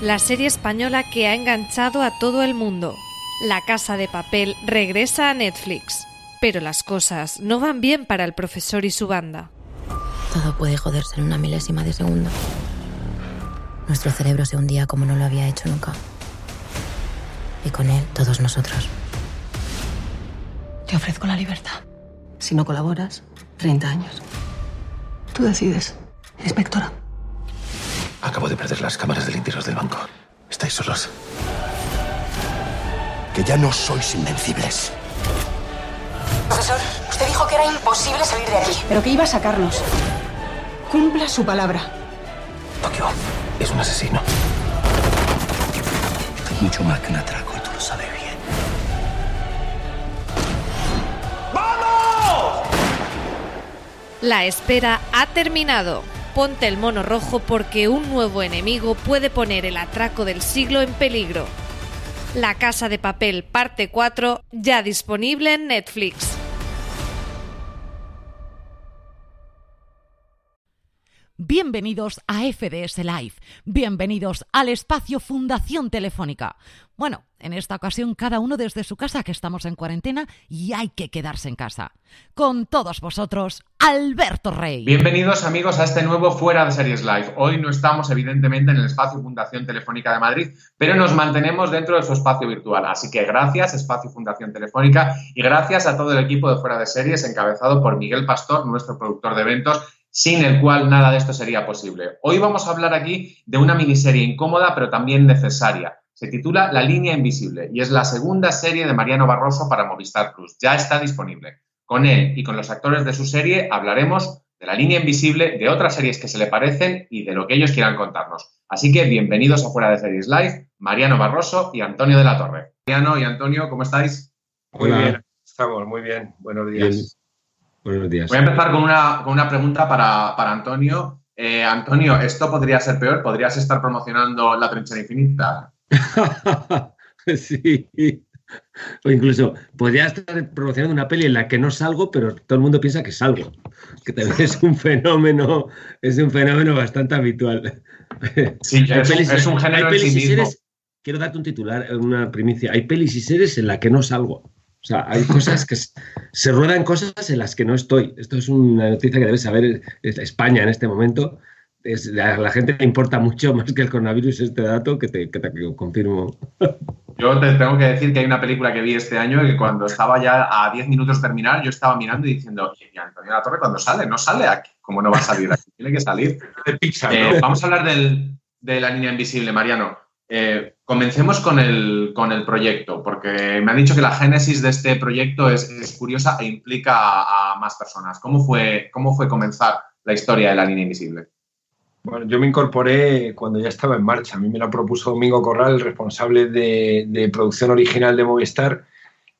la serie española que ha enganchado a todo el mundo. La Casa de Papel regresa a Netflix, pero las cosas no van bien para el profesor y su banda. Todo puede joderse en una milésima de segundo. Nuestro cerebro se hundía como no lo había hecho nunca. Y con él, todos nosotros. Te ofrezco la libertad. Si no colaboras, 30 años. Tú decides, inspectora. Acabo de perder las cámaras del interior del banco. Estáis solos. Que ya no sois invencibles. Profesor, usted dijo que era imposible salir de aquí. Pero que iba a sacarnos. Cumpla su palabra. Tokio es un asesino. Es mucho más que un atraco y tú lo sabes bien. La espera ha terminado. Ponte el mono rojo porque un nuevo enemigo puede poner el atraco del siglo en peligro. La Casa de Papel parte 4 ya disponible en Netflix. Bienvenidos a FDS Live, bienvenidos al espacio Fundación Telefónica. Bueno, en esta ocasión cada uno desde su casa, que estamos en cuarentena y hay que quedarse en casa. Con todos vosotros, Alberto Rey. Bienvenidos amigos a este nuevo Fuera de Series Live. Hoy no estamos evidentemente en el espacio Fundación Telefónica de Madrid, pero nos mantenemos dentro de su espacio virtual. Así que gracias espacio Fundación Telefónica y gracias a todo el equipo de Fuera de Series encabezado por Miguel Pastor, nuestro productor de eventos sin el cual nada de esto sería posible. Hoy vamos a hablar aquí de una miniserie incómoda pero también necesaria. Se titula La línea invisible y es la segunda serie de Mariano Barroso para Movistar Plus. Ya está disponible. Con él y con los actores de su serie hablaremos de la línea invisible, de otras series que se le parecen y de lo que ellos quieran contarnos. Así que bienvenidos a Fuera de Series Live, Mariano Barroso y Antonio de la Torre. Mariano y Antonio, ¿cómo estáis? Muy bien, estamos muy bien. Buenos días. Buenos días. Voy a empezar con una, con una pregunta para, para Antonio. Eh, Antonio, ¿esto podría ser peor? ¿Podrías estar promocionando La Trinchera Infinita? sí. O incluso podría estar promocionando una peli en la que no salgo, pero todo el mundo piensa que salgo. Que también es un fenómeno, es un fenómeno bastante habitual. Sí, es, pelis, es, un género hay pelis y series, Quiero darte un titular, una primicia. Hay pelis y series en la que no salgo. O sea, hay cosas que se ruedan cosas en las que no estoy. Esto es una noticia que debe saber España en este momento. Es, a la gente le importa mucho más que el coronavirus este dato que te, que te confirmo. Yo te tengo que decir que hay una película que vi este año que cuando estaba ya a 10 minutos de terminar, yo estaba mirando y diciendo, ¿y Antonio La Torre cuando sale? ¿No sale aquí? ¿Cómo no va a salir aquí? Tiene que salir. Eh, vamos a hablar del, de la niña invisible, Mariano. Eh, comencemos con el, con el proyecto, porque me han dicho que la génesis de este proyecto es, curiosa e implica a, más personas. ¿Cómo fue, ¿Cómo fue comenzar la historia de la línea invisible? Bueno, yo me incorporé cuando ya estaba en marcha. A mí me la propuso Domingo Corral, el responsable de, producción original de Movistar,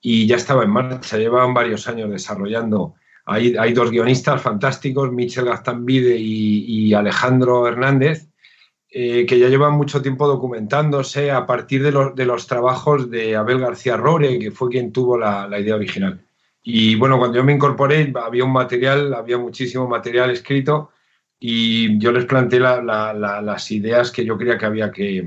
y ya estaba en marcha. Llevaban varios años desarrollando. Hay, hay dos guionistas fantásticos, Michel Gastambide y, y Alejandro Hernández, eh, que ya llevan mucho tiempo documentándose a partir de, los trabajos de Abel García Rore, que fue quien tuvo la, idea original. Y bueno, cuando yo me incorporé había un material, había muchísimo material escrito y yo les planteé las ideas que yo creía que había que,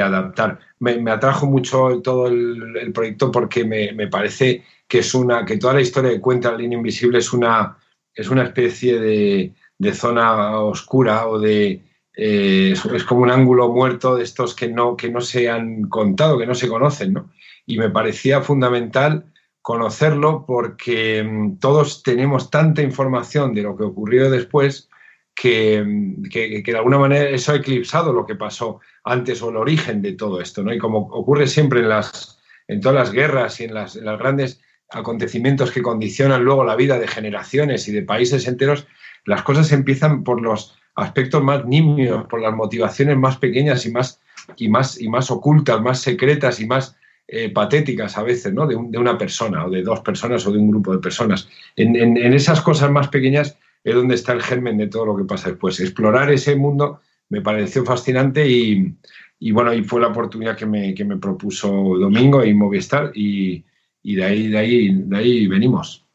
adaptar. Me, atrajo mucho todo el, proyecto porque me, parece que es una, que toda la historia que cuenta la línea invisible es una, es una especie de zona oscura o de, eh, es, como un ángulo muerto de estos que no, que no se han contado, que no se conocen, ¿no? Y me parecía fundamental conocerlo porque mm, todos tenemos tanta información de lo que ocurrió después que, mm, que, de alguna manera eso ha eclipsado lo que pasó antes o el origen de todo esto, ¿no? Y como ocurre siempre en, las, en todas las guerras y en las, en las grandes acontecimientos que condicionan luego la vida de generaciones y de países enteros, las cosas empiezan por los aspectos más nimios, por las motivaciones más pequeñas y más, y más, y más ocultas, más secretas y más eh, patéticas a veces, ¿no? De, una persona o de dos personas o de un grupo de personas. En, esas cosas más pequeñas es donde está el germen de todo lo que pasa después. Explorar ese mundo me pareció fascinante y, bueno, y fue la oportunidad que me, que me propuso Domingo y Movistar y, y de, ahí, de, ahí, de ahí venimos.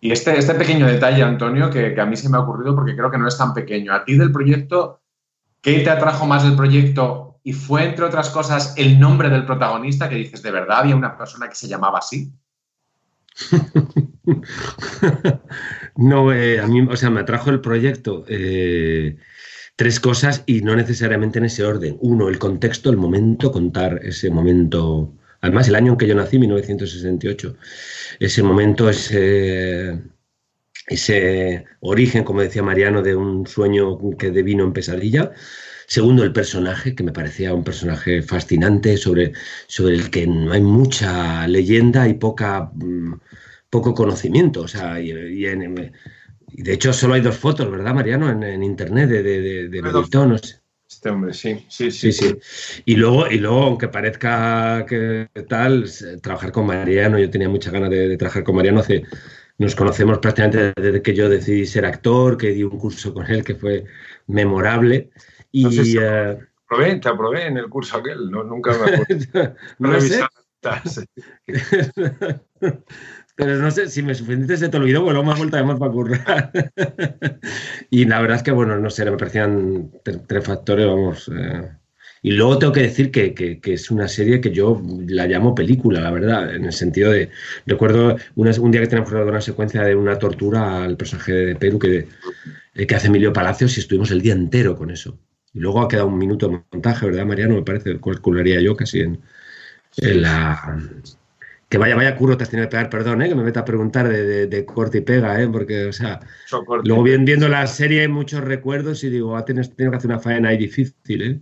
Y este, este pequeño detalle, Antonio, que, a mí se me ha ocurrido porque creo que no es tan pequeño. A ti del proyecto, ¿qué te atrajo más del proyecto y fue, entre otras cosas, el nombre del protagonista que dices, ¿de verdad había una persona que se llamaba así? no, eh, a mí, o sea, me atrajo el proyecto eh, tres cosas y no necesariamente en ese orden. Uno, el contexto, el momento, contar ese momento. Además, el año en que yo nací, 1968, ese momento, ese, ese origen, como decía Mariano, de un sueño que devino en pesadilla. Segundo, el personaje, que me parecía un personaje fascinante, sobre, sobre el que no hay mucha leyenda y poca, mm, poco conocimiento. O sea, y, de hecho solo hay dos fotos, ¿verdad, Mariano? En, internet de, de, de, Este hombre, sí, sí, sí, sí. Y luego, y luego, aunque parezca que tal, trabajar con Mariano, yo tenía muchas ganas de, trabajar con Mariano hace nos conocemos prácticamente desde que yo decidí ser actor, que di un curso con él que fue memorable. Y, eh, te aprobé en el curso aquel, no, nunca me acuerdo. no sé. Pero no sé, si me suficiente se te olvidó, bueno, más vuelta de más para currar. y la verdad es que, bueno, no sé, me parecían tres factores, vamos. Eh, y luego tengo que decir que, es una serie que yo la llamo película, la verdad, en el sentido de, recuerdo un día que tenemos una secuencia de una tortura al personaje de Perú que, que hace Emilio Palacios y estuvimos el día entero con eso. Y luego ha quedado un minuto de montaje, ¿verdad, Mariano? Me parece, calcularía yo casi en, la... Que vaya, vaya curro te has tenido que pegar, perdón, ¿eh? que me metas a preguntar de, corte y pega, ¿eh? porque, o sea, luego viendo la serie hay muchos recuerdos y digo, ah, tienes, que hacer una faena ahí difícil, ¿eh?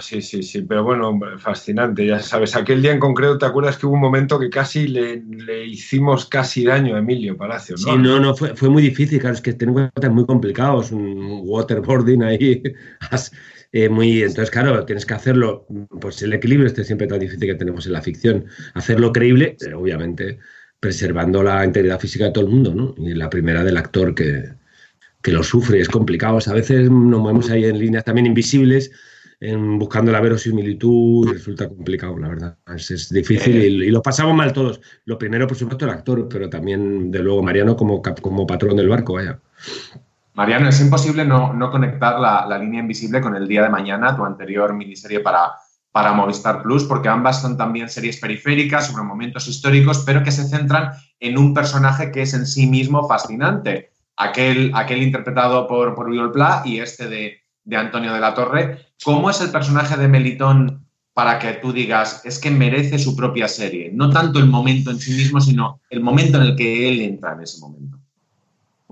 Sí, sí, sí, pero bueno, fascinante, ya sabes. Aquel día en concreto, ¿te acuerdas que hubo un momento que casi le, hicimos casi daño a Emilio Palacio? ¿no? Sí, no, no, fue, fue muy difícil, claro, es que tengo cuenta muy complicados, un waterboarding ahí, eh, muy, entonces claro, tienes que hacerlo, pues el equilibrio este siempre tan difícil que tenemos en la ficción, hacerlo creíble, obviamente preservando la integridad física de todo el mundo, ¿no? Y la primera del actor que, que lo sufre, es complicado, a veces nos movemos ahí en líneas también invisibles, buscando la verosimilitud y resulta complicado, la verdad. Es, difícil y, lo pasamos mal todos. Lo primero, por supuesto, el actor, pero también, de luego, Mariano como, como patrón del barco, vaya. Mariano, es imposible no, conectar la, línea invisible con el día de mañana, tu anterior miniserie para, para Movistar Plus, porque ambas son también series periféricas sobre momentos históricos, pero que se centran en un personaje que es en sí mismo fascinante. Aquel, aquel interpretado por, por Viola Pla y este de, de Antonio de la Torre. ¿Cómo es el personaje de Melitón para que tú digas, es que merece su propia serie? No tanto el momento en sí mismo, sino el momento en el que él entra en ese momento.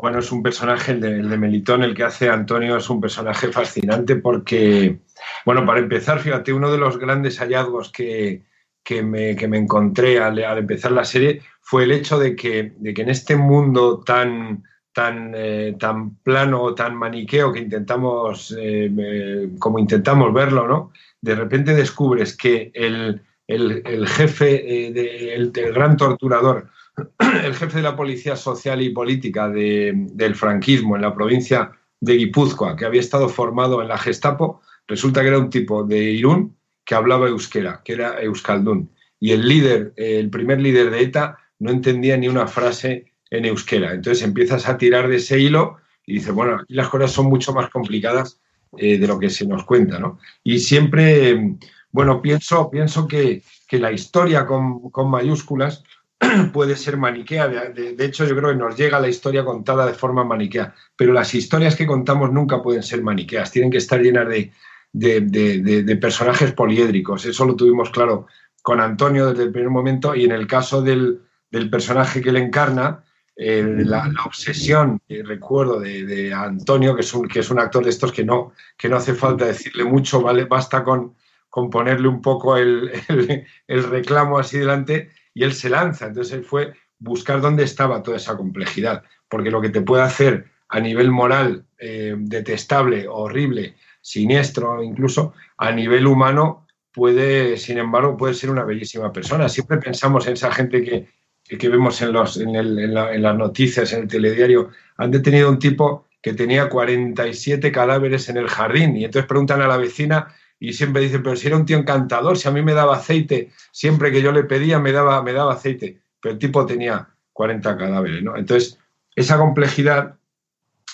Bueno, es un personaje, el de, Melitón, el que hace Antonio, es un personaje fascinante porque, bueno, para empezar, fíjate, uno de los grandes hallazgos que, me, encontré al, empezar la serie fue el hecho de que, de que en este mundo tan, tan, eh, tan plano, tan maniqueo que intentamos, eh, como intentamos verlo, ¿no? De repente descubres que el, jefe, eh, el, gran torturador, el jefe de la policía social y política del franquismo en la provincia de Guipúzcoa, que había estado formado en la Gestapo, resulta que era un tipo de Irún que hablaba euskera, que era euskaldún. Y el líder, el primer líder de ETA, no entendía ni una frase en euskera. Entonces empiezas a tirar de ese hilo y dices, bueno, aquí las cosas son mucho más complicadas eh, de lo que se nos cuenta, ¿no? Y siempre, bueno, pienso, pienso que, la historia con, mayúsculas puede ser maniquea. De, hecho, yo creo que nos llega la historia contada de forma maniquea. Pero las historias que contamos nunca pueden ser maniqueas. Tienen que estar llenas de, personajes poliédricos. Eso lo tuvimos claro con Antonio desde el primer momento. Y en el caso del, personaje que él encarna, la, obsesión, recuerdo, de, Antonio, que es, un, actor de estos que no, que no hace falta decirle mucho, basta con ponerle un poco el, reclamo así delante y él se lanza. Entonces él fue buscar dónde estaba toda esa complejidad, porque lo que te puede hacer a nivel moral eh, detestable, horrible, siniestro incluso, a nivel humano puede, sin embargo, puede ser una bellísima persona. Siempre pensamos en esa gente que, que vemos en, los, en, las noticias, en el telediario, han detenido a un tipo que tenía 47 cadáveres en el jardín y entonces preguntan a la vecina y siempre dicen, pero si era un tío encantador, si a mí me daba aceite, siempre que yo le pedía me daba, me daba aceite, pero el tipo tenía 40 cadáveres, ¿no? Entonces, esa complejidad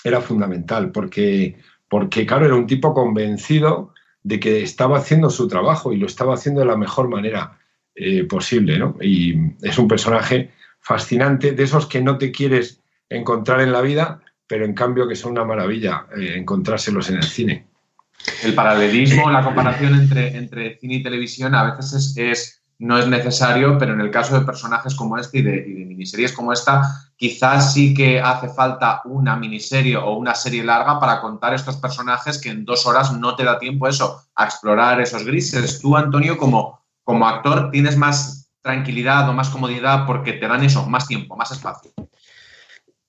era fundamental porque, porque claro, era un tipo convencido de que estaba haciendo su trabajo y lo estaba haciendo de la mejor manera eh, posible. ¿no? Y es un personaje fascinante, de esos que no te quieres encontrar en la vida, pero en cambio que son una maravilla eh, encontrárselos en el cine. El paralelismo, la comparación entre, entre cine y televisión a veces es, no es necesario, pero en el caso de personajes como este y de, y de, miniseries como esta, quizás sí que hace falta una miniserie o una serie larga para contar estos personajes que en dos horas no te da tiempo eso, a explorar esos grises. Tú, Antonio, como, como actor, tienes más tranquilidad o más comodidad porque te dan eso, más tiempo, más espacio.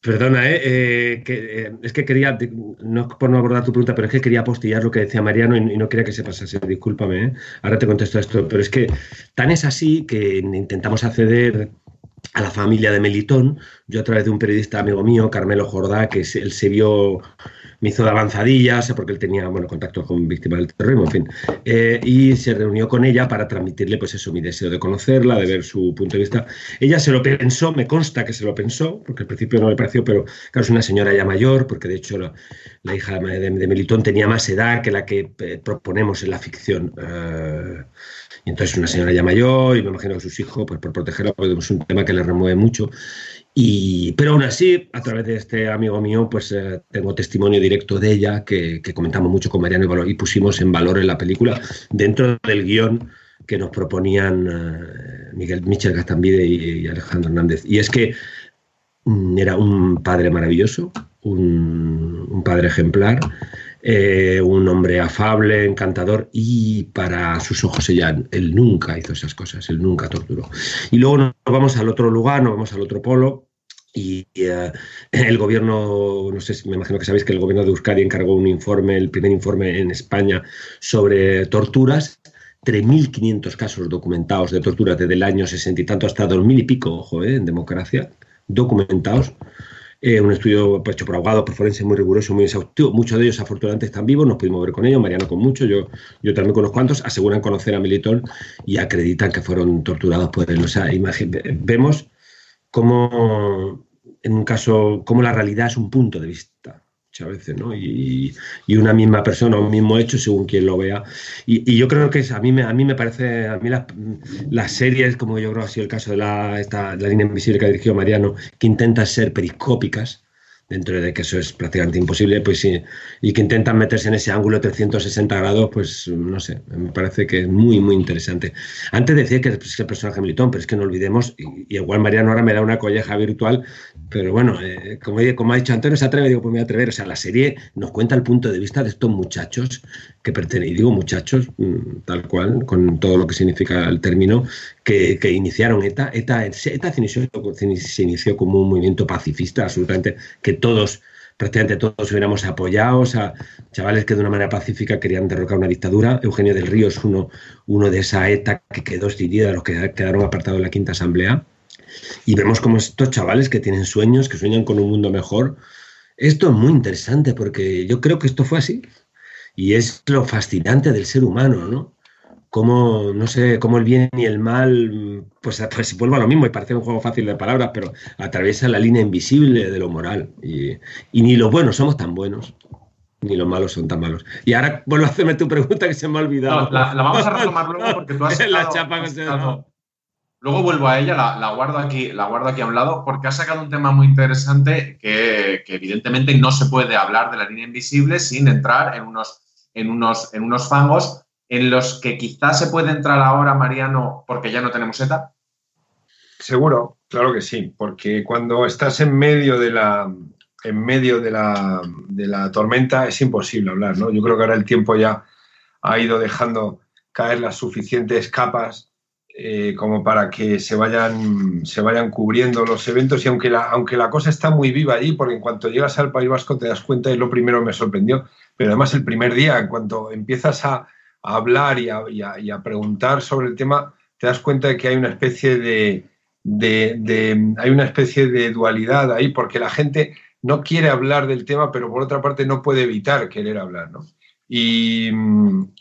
Perdona, ¿eh? eh eh, es que quería, no por no abordar tu pregunta, pero es que quería apostillar lo que decía Mariano y, y no quería que se pasase. Discúlpame, ahora te contesto esto, pero es que tan es así que intentamos acceder a la familia de Melitón, yo a través de un periodista amigo mío, Carmelo Jordá, que él se vio me hizo de avanzadillas, porque él tenía bueno, contacto con víctimas del terrorismo, en fin. Eh, y se reunió con ella para transmitirle, pues eso, mi deseo de conocerla, de ver su punto de vista. Ella se lo pensó, me consta que se lo pensó, porque al principio no le pareció, pero claro, es una señora ya mayor, porque de hecho la, la hija de, de, Melitón tenía más edad que la que eh, proponemos en la ficción. Uh, y entonces una señora ya mayor, y me imagino que sus hijos, pues por protegerla, porque es un tema que le remueve mucho. Y, pero aún así, a través de este amigo mío, pues eh, tengo testimonio directo de ella que, comentamos mucho con Mariano y, y, pusimos en valor en la película dentro del guion que nos proponían uh, Miguel Michel Gastambide y, Alejandro Hernández. Y es que mm, era un padre maravilloso, un, un padre ejemplar, eh, un hombre afable, encantador y para sus ojos ella, él nunca hizo esas cosas, él nunca torturó. Y luego nos vamos al otro lugar, nos vamos al otro polo, y uh, el gobierno, no sé, me imagino que sabéis que el gobierno de Euskadi encargó un informe, el primer informe en España sobre torturas. 3.500 casos documentados de torturas desde el año 60 y tanto hasta 2000 y pico, ojo, eh, en democracia, documentados. Eh, un estudio pues, hecho por abogados, por forenses muy riguroso, muy exhaustivo. Muchos de ellos afortunadamente están vivos, nos pudimos ver con ellos, Mariano con muchos, yo, yo también con unos cuantos, aseguran conocer a Melitón y acreditan que fueron torturados por él. O sea, vemos cómo en un caso, cómo la realidad es un punto de vista muchas veces, ¿no? Y, y, una misma persona, un mismo hecho, según quien lo vea. Y, y yo creo que es, a, mí me, a mí me parece, a mí las, las series, como yo creo ha sido el caso de la, esta, la línea invisible que ha dirigido Mariano, que intentan ser periscópicas, dentro de que eso es prácticamente imposible, pues sí, y que intentan meterse en ese ángulo 360 grados, pues no sé, me parece que es muy, muy interesante. Antes decía que es el personaje militón, pero es que no olvidemos, y, y, igual Mariano ahora me da una colleja virtual, pero bueno, eh, como, como, ha dicho Antonio, se atreve, digo, pues me voy a atrever, o sea, la serie nos cuenta el punto de vista de estos muchachos que pertenecen, y digo muchachos, tal cual, con todo lo que significa el término, que, que iniciaron ETA. ETA, ETA se, inició, se inició como un movimiento pacifista, absolutamente, que todos, prácticamente todos hubiéramos apoyado, sea, chavales que de una manera pacífica querían derrocar una dictadura. Eugenio del Río es uno, uno de esa ETA que quedó escindida, los que quedaron apartados en la quinta asamblea. Y vemos como estos chavales que tienen sueños, que sueñan con un mundo mejor. Esto es muy interesante porque yo creo que esto fue así. Y es lo fascinante del ser humano, ¿no? Cómo, no sé, cómo el bien y el mal, pues, pues se vuelve a lo mismo y parece un juego fácil de palabras, pero atraviesa la línea invisible de lo moral. Y, y ni los buenos somos tan buenos, ni los malos son tan malos. Y ahora vuelvo a hacerme tu pregunta que se me ha olvidado. No, la, la, vamos a retomar luego porque tú has la chapa que se no. Luego vuelvo a ella, la, la, guardo aquí, la guardo aquí a un lado, porque ha sacado un tema muy interesante que, que, evidentemente no se puede hablar de la línea invisible sin entrar en unos, en, unos, en unos fangos en los que quizás se puede entrar ahora, Mariano, porque ya no tenemos ETA. Seguro, claro que sí, porque cuando estás en medio de la, en medio de la, de la tormenta es imposible hablar, ¿no? Yo creo que ahora el tiempo ya ha ido dejando caer las suficientes capas eh, como para que se vayan, se vayan cubriendo los eventos y aunque la, aunque la cosa está muy viva allí, porque en cuanto llegas al País Vasco te das cuenta y lo primero me sorprendió, pero además el primer día, en cuanto empiezas a, a hablar y a, preguntar sobre el tema, te das cuenta de que hay una especie de, hay una especie de dualidad ahí, porque la gente no quiere hablar del tema, pero por otra parte no puede evitar querer hablar, ¿no? Y,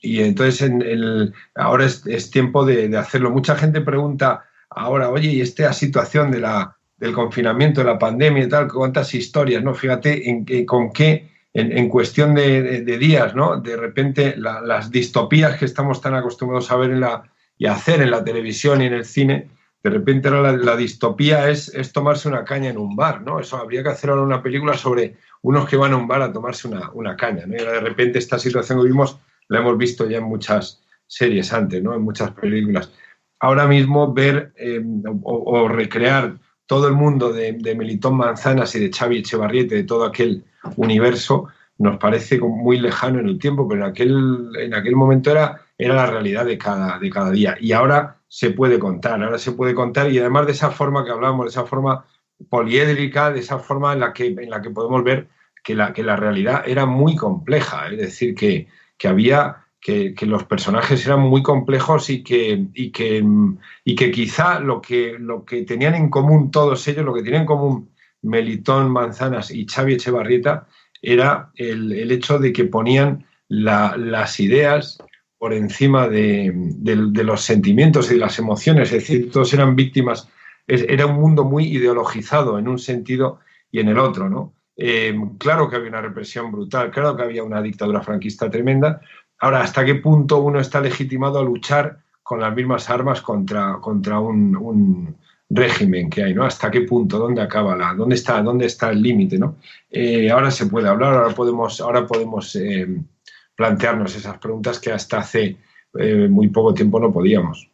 y, entonces en el, ahora es, es tiempo de, de, hacerlo. Mucha gente pregunta ahora, oye, ¿y esta situación de la, del confinamiento, de la pandemia y tal? ¿Cuántas historias? ¿no? Fíjate en, en, con qué en, cuestión de, días, ¿no? De repente las distopías que estamos tan acostumbrados a ver en la, y a hacer en la televisión y en el cine, de repente ahora la, distopía es, tomarse una caña en un bar, ¿no? Eso habría que hacer ahora una película sobre unos que van a un bar a tomarse una, caña, ¿no? De repente esta situación que vimos la hemos visto ya en muchas series antes, ¿no? En muchas películas. Ahora mismo ver eh, o, recrear todo el mundo de, Melitón Manzanas y de Xavi Echevarriete, de todo aquel universo, nos parece muy lejano en el tiempo, pero en aquel, en aquel momento era, era la realidad de cada, de cada día. Y ahora se puede contar, ahora se puede contar y además de esa forma que hablamos, de esa forma poliédrica, de esa forma en la que, en la que podemos ver que la, que la realidad era muy compleja, es decir, que, que había que, los personajes eran muy complejos y que, y que, y que quizá lo que, lo que tenían en común todos ellos, lo que tenían en común Melitón Manzanas y Xavi Echevarrieta, era el, hecho de que ponían las ideas por encima de, los sentimientos y de las emociones, es decir, todos eran víctimas, era un mundo muy ideologizado en un sentido y en el otro, ¿no? Eh, claro que había una represión brutal, claro que había una dictadura franquista tremenda, Ahora, ¿hasta qué punto uno está legitimado a luchar con las mismas armas contra, contra un, régimen que hay, ¿no? ¿Hasta qué punto? ¿Dónde acaba la? ¿Dónde está, dónde está el límite, no? Eh, ahora se puede hablar, ahora podemos, ahora podemos eh, plantearnos esas preguntas que hasta hace eh, muy poco tiempo no podíamos.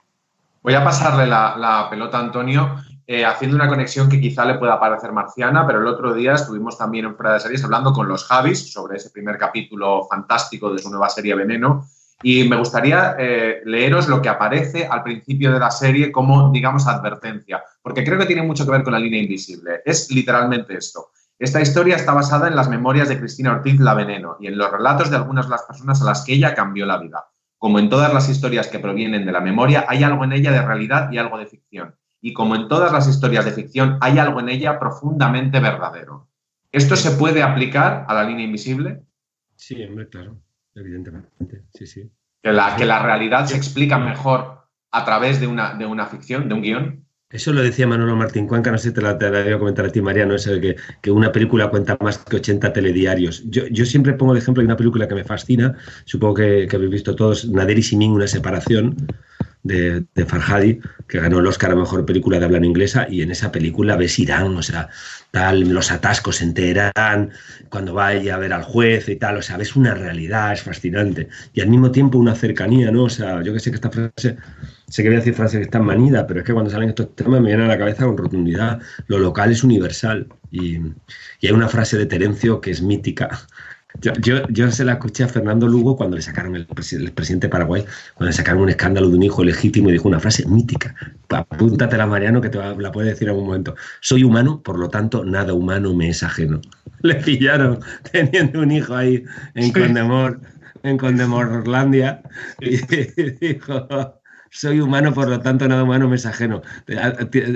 Voy a pasarle la, la pelota a Antonio eh, haciendo una conexión que quizá le pueda parecer marciana, pero el otro día estuvimos también en Fuera de Series hablando con los Javis sobre ese primer capítulo fantástico de su nueva serie Veneno. Y me gustaría eh, leeros lo que aparece al principio de la serie como, digamos, advertencia, porque creo que tiene mucho que ver con la línea invisible. Es literalmente esto. Esta historia está basada en las memorias de Cristina Ortiz La Veneno y en los relatos de algunas de las personas a las que ella cambió la vida. Como en todas las historias que provienen de la memoria, hay algo en ella de realidad y algo de ficción y como en todas las historias de ficción, hay algo en ella profundamente verdadero. ¿Esto se puede aplicar a la línea invisible? Sí, claro, evidentemente. Sí, sí. Que la, que la realidad se explica mejor a través de una, de una ficción, de un guion. Eso lo decía Manolo Martín Cuenca, no sé si te la, te a comentar a ti, Mariano, eso de que, que, una película cuenta más que 80 telediarios. Yo, yo, siempre pongo de ejemplo de una película que me fascina, supongo que, que habéis visto todos, Nader y Simin, Una separación, de, de, Farhadi, que ganó el Oscar a Mejor Película de Habla Inglesa, y en esa película ves Irán, o sea, tal, los atascos en Teherán, cuando vaya a ver al juez y tal, o sea, ves una realidad, es fascinante, y al mismo tiempo una cercanía, ¿no? O sea, yo que sé que esta frase, sé que voy a decir frase que está manida, pero es que cuando salen estos temas me viene a la cabeza con rotundidad, lo local es universal, y, y hay una frase de Terencio que es mítica, yo, yo, se la escuché a Fernando Lugo cuando le sacaron el, presidente de Paraguay, cuando le sacaron un escándalo de un hijo legítimo y dijo una frase mítica. Apúntatela, Mariano, que te la puede decir en algún momento. Soy humano, por lo tanto, nada humano me es ajeno. Le pillaron teniendo un hijo ahí en Condemor, en Condemorlandia, y dijo soy humano, por lo tanto, nada humano me es ajeno.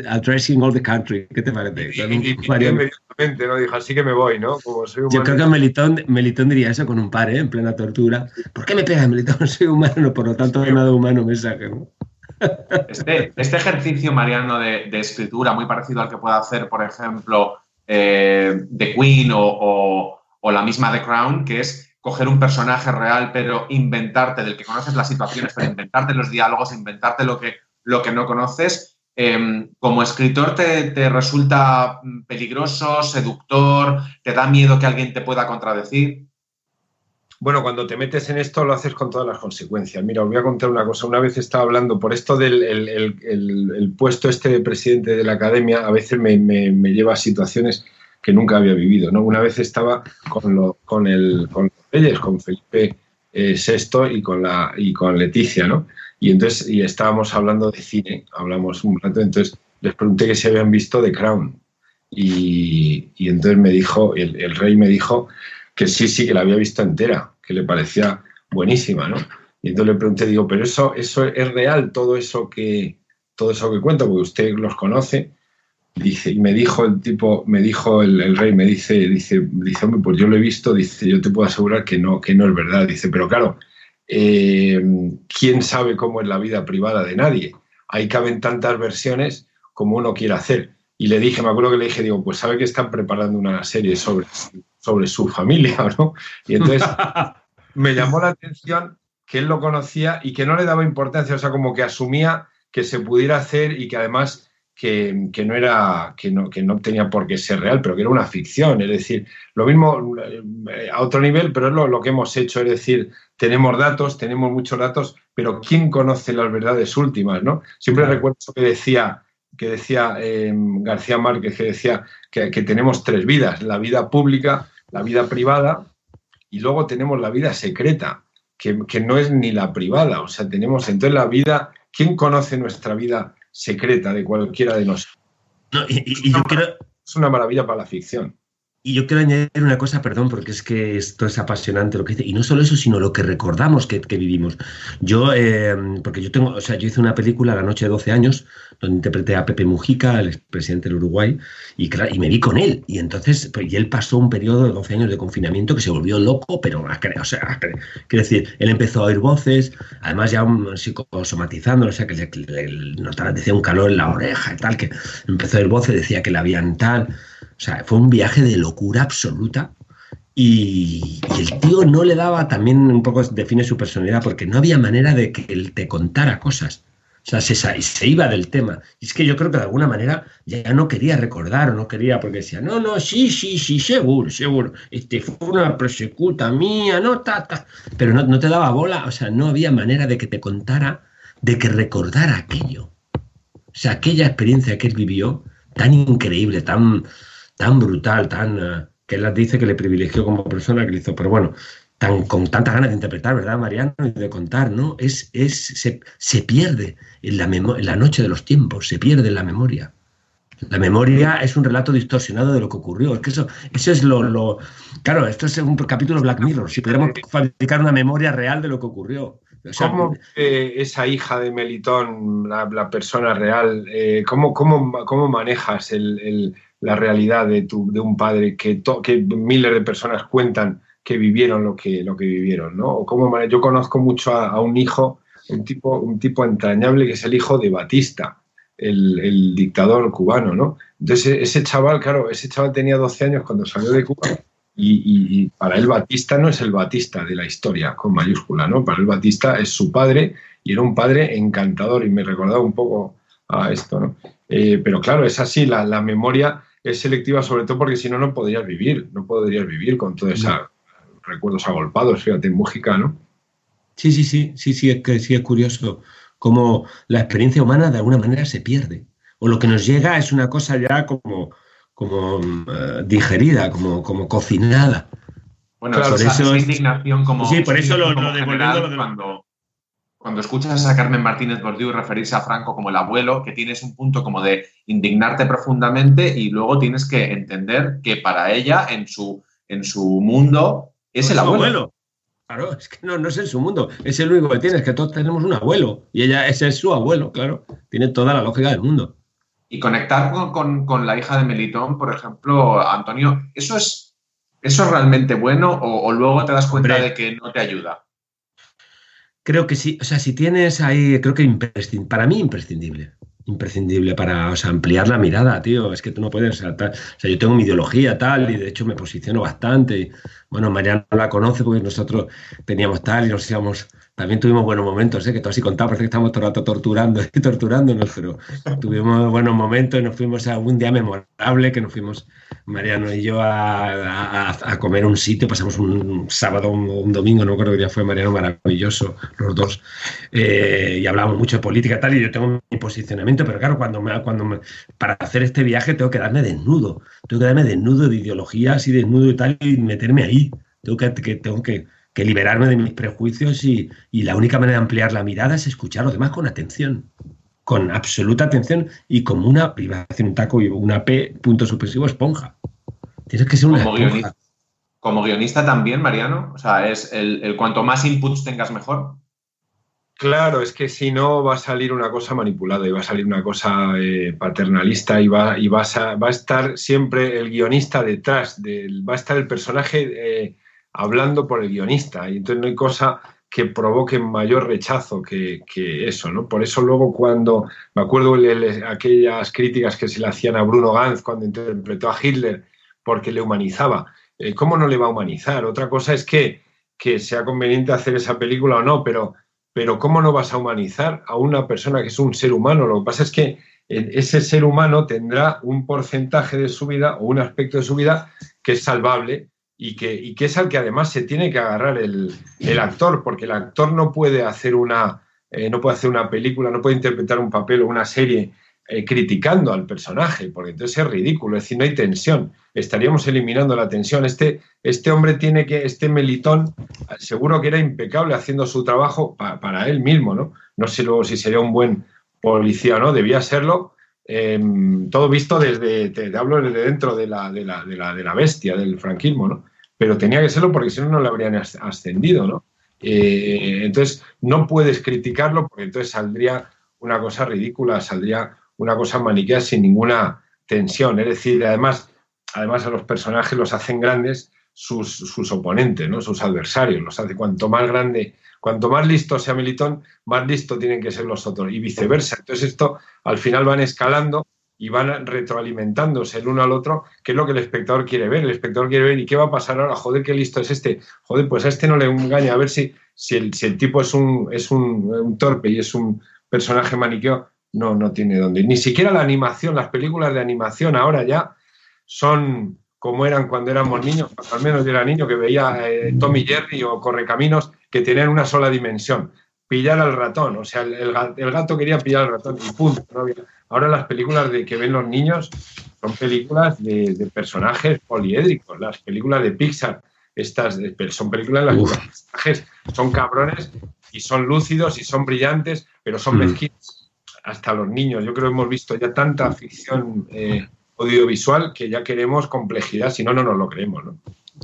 Addressing all the country. ¿Qué te parece? inmediatamente, ¿no? Dijo, así que me voy, ¿no? Yo creo que Melitón, Melitón diría eso con un par, ¿eh? En plena tortura. ¿Por qué me pegas, Melitón? Soy humano, por lo tanto, nada humano me es ajeno. Este, este ejercicio, Mariano, de, escritura, muy parecido al que puede hacer, por ejemplo, eh, The Queen o, o la misma The Crown, que es coger un personaje real, pero inventarte, del que conoces las situaciones, pero inventarte los diálogos, inventarte lo que, lo que no conoces, em, como escritor te, te, resulta peligroso, seductor, te da miedo que alguien te pueda contradecir. Bueno, cuando te metes en esto lo haces con todas las consecuencias. Mira, os voy a contar una cosa. Una vez estaba hablando por esto del el, puesto este de presidente de la academia, a veces me, me, me lleva a situaciones que nunca había vivido. ¿no? Una vez estaba con, lo, con, el, con Reyes, con Felipe VI eh, y con, la, y con Leticia, ¿no? Y entonces y estábamos hablando de cine, hablamos un rato, entonces les pregunté que si habían visto The Crown. Y, entonces me dijo, el, el, rey me dijo que sí, sí, que la había visto entera, que le parecía buenísima, ¿no? Y entonces le pregunté, digo, pero eso, eso es real, todo eso que, todo eso que cuento, porque usted los conoce. Dice, y me dijo el tipo, me dijo el, rey, me dice, dice, dice, hombre, pues yo lo he visto, dice, yo te puedo asegurar que no, que no es verdad. Dice, pero claro, eh, ¿quién sabe cómo es la vida privada de nadie? Ahí caben tantas versiones como uno quiera hacer. Y le dije, me acuerdo que le dije, digo, pues sabe que están preparando una serie sobre sobre su familia, ¿no? Y entonces me llamó la atención que él lo conocía y que no le daba importancia, o sea, como que asumía que se pudiera hacer y que además que, no era, que no, que no tenía por qué ser real, pero que era una ficción. Es decir, lo mismo eh, a otro nivel, pero es lo, que hemos hecho. Es decir, tenemos datos, tenemos muchos datos, pero ¿quién conoce las verdades últimas? ¿no? Siempre recuerdo que decía, que decía eh, García Márquez, que decía que, que tenemos tres vidas, la vida pública, la vida privada y luego tenemos la vida secreta que, no es ni la privada. O sea, tenemos entonces la vida. ¿Quién conoce nuestra vida secreta de cualquiera de nosotros? Es una maravilla para la ficción. Y yo quiero añadir una cosa, perdón, porque es que esto es apasionante lo que dice. Y no solo eso, sino lo que recordamos que, vivimos. Yo, eh, porque yo tengo, o sea, yo hice una película La Noche de 12 años, donde interpreté a Pepe Mujica, el presidente del Uruguay, y, y me vi con él. Y entonces, pues, y él pasó un periodo de 12 años de confinamiento que se volvió loco, pero, o sea, quiero decir, él empezó a oír voces, además ya un o sea, que le, le, notaba, decía un calor en la oreja y tal, que empezó a oír voces, decía que le habían tal o sea, fue un viaje de locura absoluta. Y, el tío no le daba, también un poco define su personalidad, porque no había manera de que él te contara cosas. Sea, se, iba del tema. Y es que yo creo que de alguna manera ya no quería recordar no quería, porque decía, no, no, sí, sí, sí, seguro, seguro. Este fue una persecuta mía, no, ta, ta. Pero no, no te daba bola, o sea, no había manera de que te contara, de que recordara aquello. O sea, aquella experiencia que él vivió, tan increíble, tan, tan brutal, tan eh, que él dice que le privilegió como persona que le hizo, pero bueno, tan, con tantas ganas de interpretar, ¿verdad, Mariano? Y de contar, ¿no? Es, es, se, se pierde en la, en la noche de los tiempos, se pierde en la memoria. La memoria es un relato distorsionado de lo que ocurrió. Es que eso, eso es lo, lo, Claro, esto es un capítulo Black Mirror. Si pudiéramos fabricar una memoria real de lo que ocurrió. ¿Cómo esa hija de Melitón, la, persona real, eh, ¿cómo, cómo, cómo, manejas el, la realidad de, tu, de un padre que, que miles de personas cuentan que vivieron lo que, lo que vivieron, ¿no? O cómo, yo conozco mucho a, un hijo, un tipo, un tipo entrañable que es el hijo de Batista, el, dictador cubano, ¿no? Entonces ese chaval, claro, ese chaval tenía 12 años cuando salió de Cuba y, y, para él Batista no es el Batista de la historia, con mayúscula, ¿no? Para él Batista es su padre y era un padre encantador y me recordaba un poco a esto, ¿no? Eh, pero claro, es así, la, la, memoria es selectiva sobre todo porque si no, no podrías vivir, no podrías vivir con todos esos recuerdos agolpados, fíjate, en Mújica, ¿no? Sí, sí, sí, sí, sí, es que sí es curioso cómo la experiencia humana de alguna manera se pierde. O lo que nos llega es una cosa ya como, como eh, digerida, como, como cocinada. Bueno, por eso es, indignación como... Sí, por eso lo, lo cuando, cuando escuchas a Carmen Martínez Bordiú referirse a Franco como el abuelo, que tienes un punto como de indignarte profundamente y luego tienes que entender que para ella, en su, en su mundo, es el abuelo. Claro, es que no, no es en su mundo, es el único que tiene, es que todos tenemos un abuelo. Y ella, ese es su abuelo, claro, tiene toda la lógica del mundo. Y conectar con, la hija de Melitón, por ejemplo, Antonio, ¿eso es, eso realmente bueno o, luego te das cuenta de que no te ayuda? Creo que sí, o sea, si tienes ahí, creo que para mí imprescindible, imprescindible para ampliar la mirada, tío, es que tú no puedes, o sea, yo tengo mi ideología tal y de hecho me posiciono bastante, bueno, Mariana la conoce porque nosotros teníamos tal y nos íbamos también tuvimos buenos momentos, ¿eh? que tú así contabas, parece que estamos todo el rato torturando y torturándonos, pero tuvimos buenos momentos y nos fuimos a un día memorable que nos fuimos Mariano y yo a, a, comer un sitio, pasamos un sábado, un, un, domingo, no creo que día fue Mariano maravilloso, los dos, eh, y hablábamos mucho de política tal, y yo tengo mi posicionamiento, pero claro, cuando, me, cuando para hacer este viaje tengo que darme desnudo, tengo que darme desnudo de ideologías y desnudo y tal, y meterme ahí, tengo que, que tengo que que liberarme de mis prejuicios y, la única manera de ampliar la mirada es escuchar a los demás con atención, con absoluta atención y como una, privación un taco y una P, punto supresivo, esponja. Tienes que ser una como Guionista, como guionista también, Mariano, o sea, es el, cuanto más inputs tengas mejor. Claro, es que si no va a salir una cosa manipulada y va a salir una cosa eh, paternalista y, va, y vas a, va a estar siempre el guionista detrás, del, va a estar el personaje eh, hablando por el guionista. Y entonces no hay cosa que provoque mayor rechazo que, eso, ¿no? Por eso luego cuando, me acuerdo aquellas críticas que se le hacían a Bruno Ganz cuando interpretó a Hitler porque le humanizaba. eh, ¿cómo no le va a humanizar? Otra cosa es que, que sea conveniente hacer esa película o no, pero, pero ¿cómo no vas a humanizar a una persona que es un ser humano? Lo que pasa es que ese ser humano tendrá un porcentaje de su vida o un aspecto de su vida que es salvable y que, que es al que además se tiene que agarrar el, actor, porque el actor no puede hacer una, eh, no puede hacer una película, no puede interpretar un papel o una serie eh, criticando al personaje, porque entonces es ridículo, es decir, no hay tensión, estaríamos eliminando la tensión. Este, este hombre tiene que, este Melitón, seguro que era impecable haciendo su trabajo para él mismo, ¿no? No sé luego si sería un buen policía no, debía serlo. Em, todo visto desde, te, hablo desde dentro de la, de, la, de, la, de la, bestia, del franquismo, ¿no? Pero tenía que serlo porque si no, no le habrían ascendido, ¿no? Eh, entonces, no puedes criticarlo porque entonces saldría una cosa ridícula, saldría una cosa maniquea sin ninguna tensión. Es decir, además, además a los personajes los hacen grandes sus, sus oponentes, ¿no? sus adversarios. Los hace cuanto más grande Cuanto más listo sea Militón, más listo tienen que ser los otros y viceversa. Entonces esto al final van escalando y van retroalimentándose el uno al otro, que es lo que el espectador quiere ver. El espectador quiere ver, ¿y qué va a pasar ahora? Joder, qué listo es este. Joder, pues a este no le engaña. A ver si, si, el, si el tipo es, un, es un, torpe y es un personaje maniqueo, no, no tiene dónde. Ni siquiera la animación, las películas de animación ahora ya son como eran cuando éramos niños, al menos yo era niño que veía eh, Tommy Jerry o Correcaminos, que tenían una sola dimensión, pillar al ratón, o sea, el, gato quería pillar al ratón y punto. Ahora las películas de que ven los niños son películas de, personajes poliédricos, las películas de Pixar, estas son películas en las que los personajes son cabrones y son lúcidos y son brillantes, pero son mm. mezquinos hasta los niños. Yo creo que hemos visto ya tanta ficción eh, audiovisual que ya queremos complejidad, si no, no nos lo creemos, ¿no?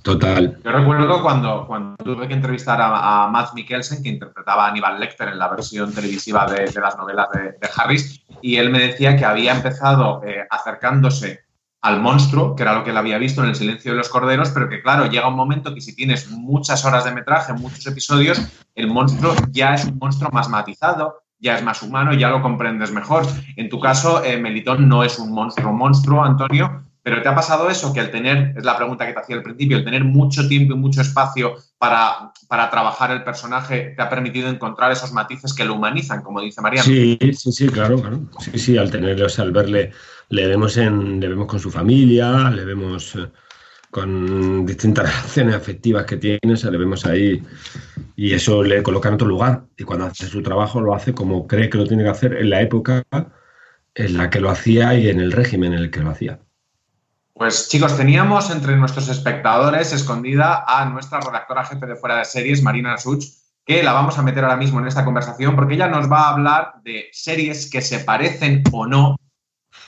Total. Yo recuerdo cuando, cuando tuve que entrevistar a, Matt Mikkelsen, que interpretaba a Aníbal Lecter en la versión televisiva de, las novelas de, Harris, y él me decía que había empezado eh, acercándose al monstruo, que era lo que él había visto en El silencio de los corderos, pero que claro, llega un momento que si tienes muchas horas de metraje, muchos episodios, el monstruo ya es un monstruo más matizado, ya es más humano, ya lo comprendes mejor. En tu caso, eh, Melitón no es un monstruo monstruo, Antonio, pero ¿te ha pasado eso? Que al tener, es la pregunta que te hacía al principio, el tener mucho tiempo y mucho espacio para, para trabajar el personaje te ha permitido encontrar esos matices que lo humanizan, como dice María. Sí, sí, sí, claro, claro. Sí, sí, al tenerlo, al verle, le vemos, en, le vemos con su familia, le vemos eh, con distintas relaciones afectivas que tiene, se le vemos ahí y eso le coloca en otro lugar. Y cuando hace su trabajo lo hace como cree que lo tiene que hacer en la época en la que lo hacía y en el régimen en el que lo hacía. Pues chicos, teníamos entre nuestros espectadores escondida a nuestra redactora jefe de fuera de series, Marina Such, que la vamos a meter ahora mismo en esta conversación porque ella nos va a hablar de series que se parecen o no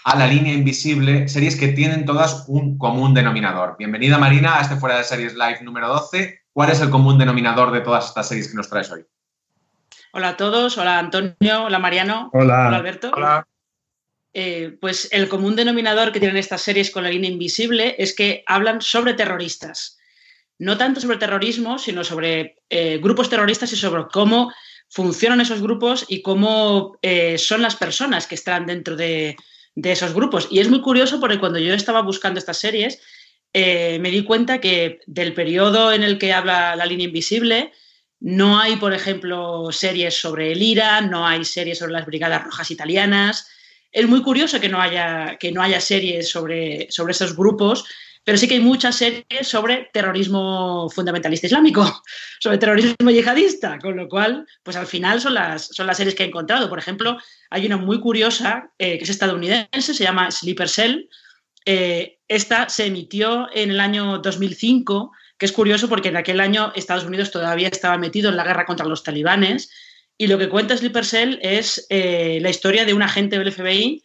a la línea invisible, series que tienen todas un común denominador. Bienvenida Marina a este fuera de series live número 12. ¿Cuál es el común denominador de todas estas series que nos traes hoy? Hola a todos, hola Antonio, hola Mariano, hola, hola Alberto. Hola. Eh, pues el común denominador que tienen estas series con la línea invisible es que hablan sobre terroristas. No tanto sobre terrorismo, sino sobre eh, grupos terroristas y sobre cómo funcionan esos grupos y cómo eh, son las personas que están dentro de, esos grupos. Y es muy curioso porque cuando yo estaba buscando estas series, me di cuenta que del periodo en el que habla la línea invisible, no hay, por ejemplo, series sobre el IRA, no hay series sobre las Brigadas Rojas Italianas, es muy curioso que no haya, que no haya series sobre, sobre esos grupos, pero sí que hay muchas series sobre terrorismo fundamentalista islámico, sobre terrorismo yihadista, con lo cual, pues al final son las, son las series que he encontrado. Por ejemplo, hay una muy curiosa eh, que es estadounidense, se llama Sleeper Cell. Eh, esta se emitió en el año 2005, que es curioso porque en aquel año Estados Unidos todavía estaba metido en la guerra contra los talibanes y lo que cuenta Sleeper Cell es eh, la historia de un agente del FBI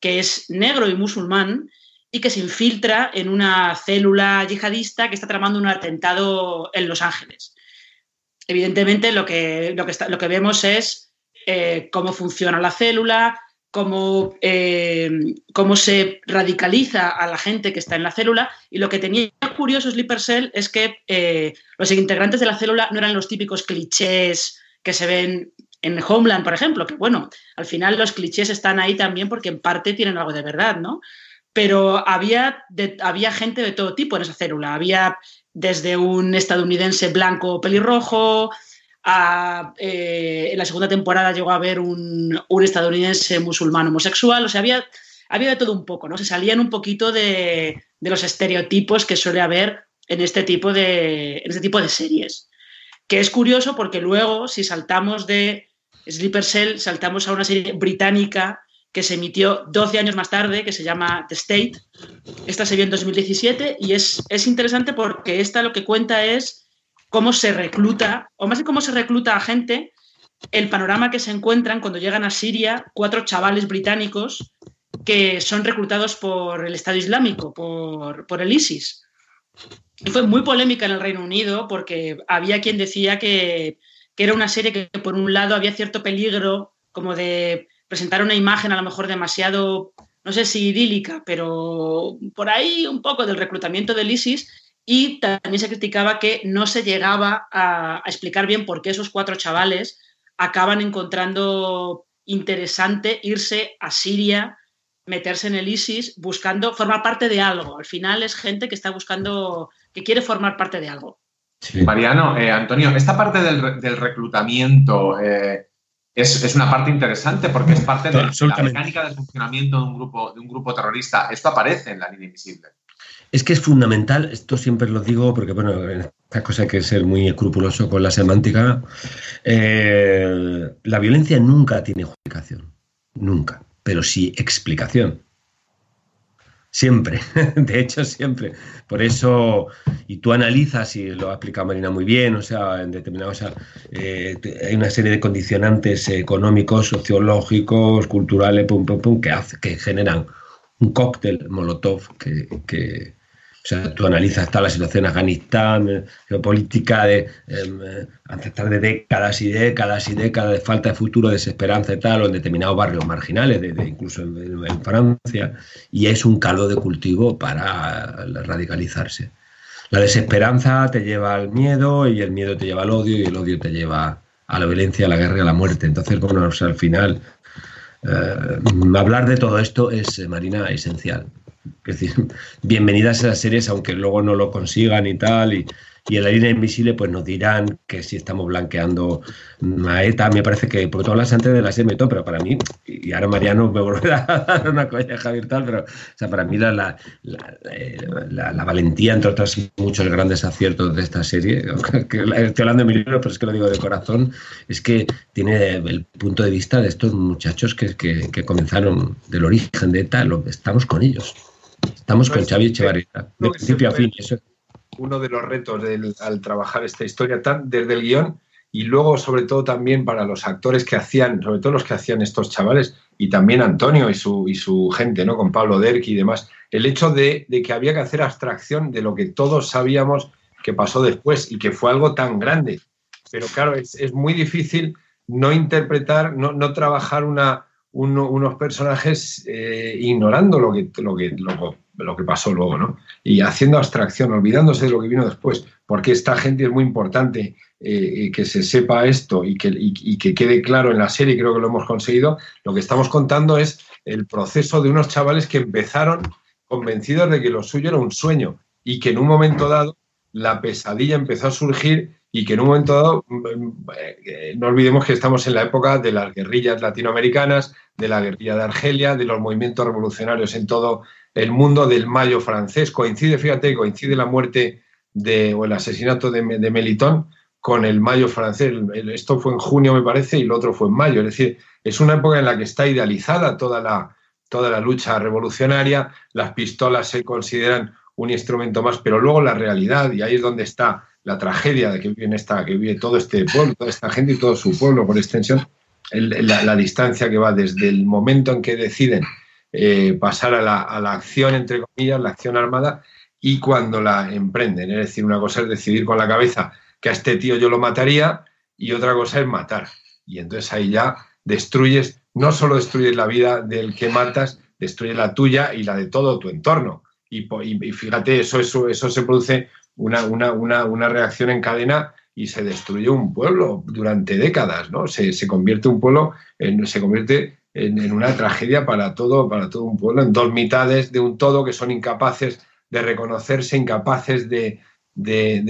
que es negro y musulmán y que se infiltra en una célula yihadista que está tramando un atentado en Los Ángeles. Evidentemente, lo que, lo que, lo que vemos es eh, cómo funciona la célula, cómo, eh, cómo, se radicaliza a la gente que está en la célula. Y lo que tenía curioso Sleeper Cell es que los integrantes de la célula no eran los típicos clichés que se ven en Homeland, por ejemplo, que bueno, al final los clichés están ahí también porque en parte tienen algo de verdad, ¿no? Pero había, había gente de todo tipo en esa célula. Había desde un estadounidense blanco pelirrojo, a, eh, en la segunda temporada llegó a haber un, estadounidense musulmán homosexual, o sea, había, había de todo un poco, ¿no? Se salían un poquito de, de los estereotipos que suele haber en este tipo de, en este tipo de series. Que es curioso porque luego, si saltamos de Sleeper Cell, saltamos a una serie británica que se emitió 12 años más tarde, que se llama The State. Esta se vio en 2017 y es, es interesante porque esta lo que cuenta es cómo se recluta, o más que cómo se recluta a gente, el panorama que se encuentran cuando llegan a Siria cuatro chavales británicos que son reclutados por el Estado Islámico, por, por el ISIS. Y fue muy polémica en el Reino Unido porque había quien decía que, que era una serie que por un lado había cierto peligro como de presentar una imagen a lo mejor demasiado, no sé si idílica, pero por ahí un poco del reclutamiento del ISIS y también se criticaba que no se llegaba a, explicar bien por qué esos cuatro chavales acaban encontrando interesante irse a Siria, meterse en el ISIS, buscando formar parte de algo. Al final es gente que está buscando, que quiere formar parte de algo. Mariano, eh, Antonio, esta parte del, reclutamiento, eh, es, una parte interesante porque es parte de la mecánica de funcionamiento de un, grupo, de un grupo terrorista. Esto aparece en la línea invisible. Es que es fundamental, esto siempre lo digo porque, bueno, en esta cosa hay que ser muy escrupuloso con la semántica. Eh, la violencia nunca tiene justificación, nunca, pero sí explicación. Siempre, de hecho siempre. Por eso, y tú analizas, y lo ha explicado Marina muy bien, o sea, en determinados, eh, hay una serie de condicionantes económicos, sociológicos, culturales, pum, pum, pum, que, hace, que generan un cóctel molotov que, o sea, tú analizas está la situación en Afganistán, eh, geopolítica de em, eh, ancestral de décadas y décadas y décadas de falta de futuro, desesperanza y tal, o en determinados barrios marginales, de, incluso en, Francia, y es un caldo de cultivo para radicalizarse. La desesperanza te lleva al miedo y el miedo te lleva al odio y el odio te lleva a la violencia, a la guerra y a la muerte. Entonces, bueno, al final, eh, hablar de todo esto es, Marina, esencial. Es decir, bienvenidas a las series, aunque luego no lo consigan y tal. Y, y en la línea invisible, pues nos dirán que si estamos blanqueando a ETA. Me parece que, porque tú hablas antes de la serie pero para mí, y ahora Mariano me volverá a dar una colleja virtual, pero o sea, para mí la, la, la, valentía, entre otros muchos grandes aciertos de esta serie, que estoy hablando de mi libro, pero es que lo digo de corazón, es que tiene el punto de vista de estos muchachos que, que, que comenzaron del origen de ETA, lo, estamos con ellos. Estamos con Xavi Echevarría, de principio a fin. Eso. Uno de los retos al trabajar esta historia, tan desde el guion y luego, sobre todo, también para los actores que hacían, sobre todo los que hacían estos chavales, y también Antonio y su, y su gente, ¿no? Con Pablo Derqui y demás, el hecho de, que había que hacer abstracción de lo que todos sabíamos que pasó después y que fue algo tan grande. Pero claro, es, es muy difícil no interpretar, no, no trabajar una, unos personajes eh, ignorando lo que, lo, que, lo, que pasó luego, ¿no? Y haciendo abstracción, olvidándose de lo que vino después, porque esta gente es muy importante eh, que se sepa esto y que, que quede claro en la serie, creo que lo hemos conseguido. Lo que estamos contando es el proceso de unos chavales que empezaron convencidos de que lo suyo era un sueño y que en un momento dado la pesadilla empezó a surgir y que en un momento dado, mm, eh, no olvidemos que estamos en la época de las guerrillas latinoamericanas, de la guerrilla de Argelia, de los movimientos revolucionarios en todo el mundo, del Mayo francés. Coincide, fíjate, coincide la muerte de, o el asesinato de, Melitón con el Mayo francés. Esto fue en junio, me parece, y el otro fue en mayo. Es decir, es una época en la que está idealizada toda la, toda la lucha revolucionaria, las pistolas se consideran un instrumento más, pero luego la realidad, y ahí es donde está la tragedia de que vive, esta, que vive todo este pueblo, toda esta gente y todo su pueblo por extensión, la, distancia que va desde el momento en que deciden eh, pasar a la, a la, acción, entre comillas, la acción armada, y cuando la emprenden. Es decir, una cosa es decidir con la cabeza que a este tío yo lo mataría y otra cosa es matar. Y entonces ahí ya destruyes, no solo destruyes la vida del que matas, destruyes la tuya y la de todo tu entorno. Y, fíjate, eso, eso, eso se produce una, una, reacción en cadena y se destruye un pueblo durante décadas, ¿no? Se, convierte un pueblo, en, se convierte en, una tragedia para todo, para todo un pueblo, en dos mitades de un todo que son incapaces de reconocerse, incapaces de,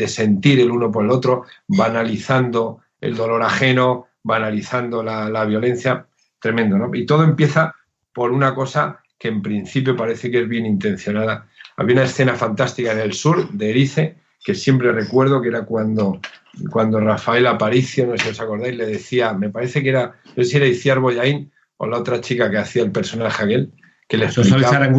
sentir el uno por el otro, banalizando el dolor ajeno, banalizando la, violencia. Tremendo, ¿no? Y todo empieza por una cosa que en principio parece que es bien intencionada. Había una escena fantástica en el sur de Erice, que siempre recuerdo, que era cuando, cuando Rafael Aparicio, no sé si os acordáis, le decía, me parece que era, no sé si era Iciar Boyaín o la otra chica que hacía el personaje aquel, que le explicaba...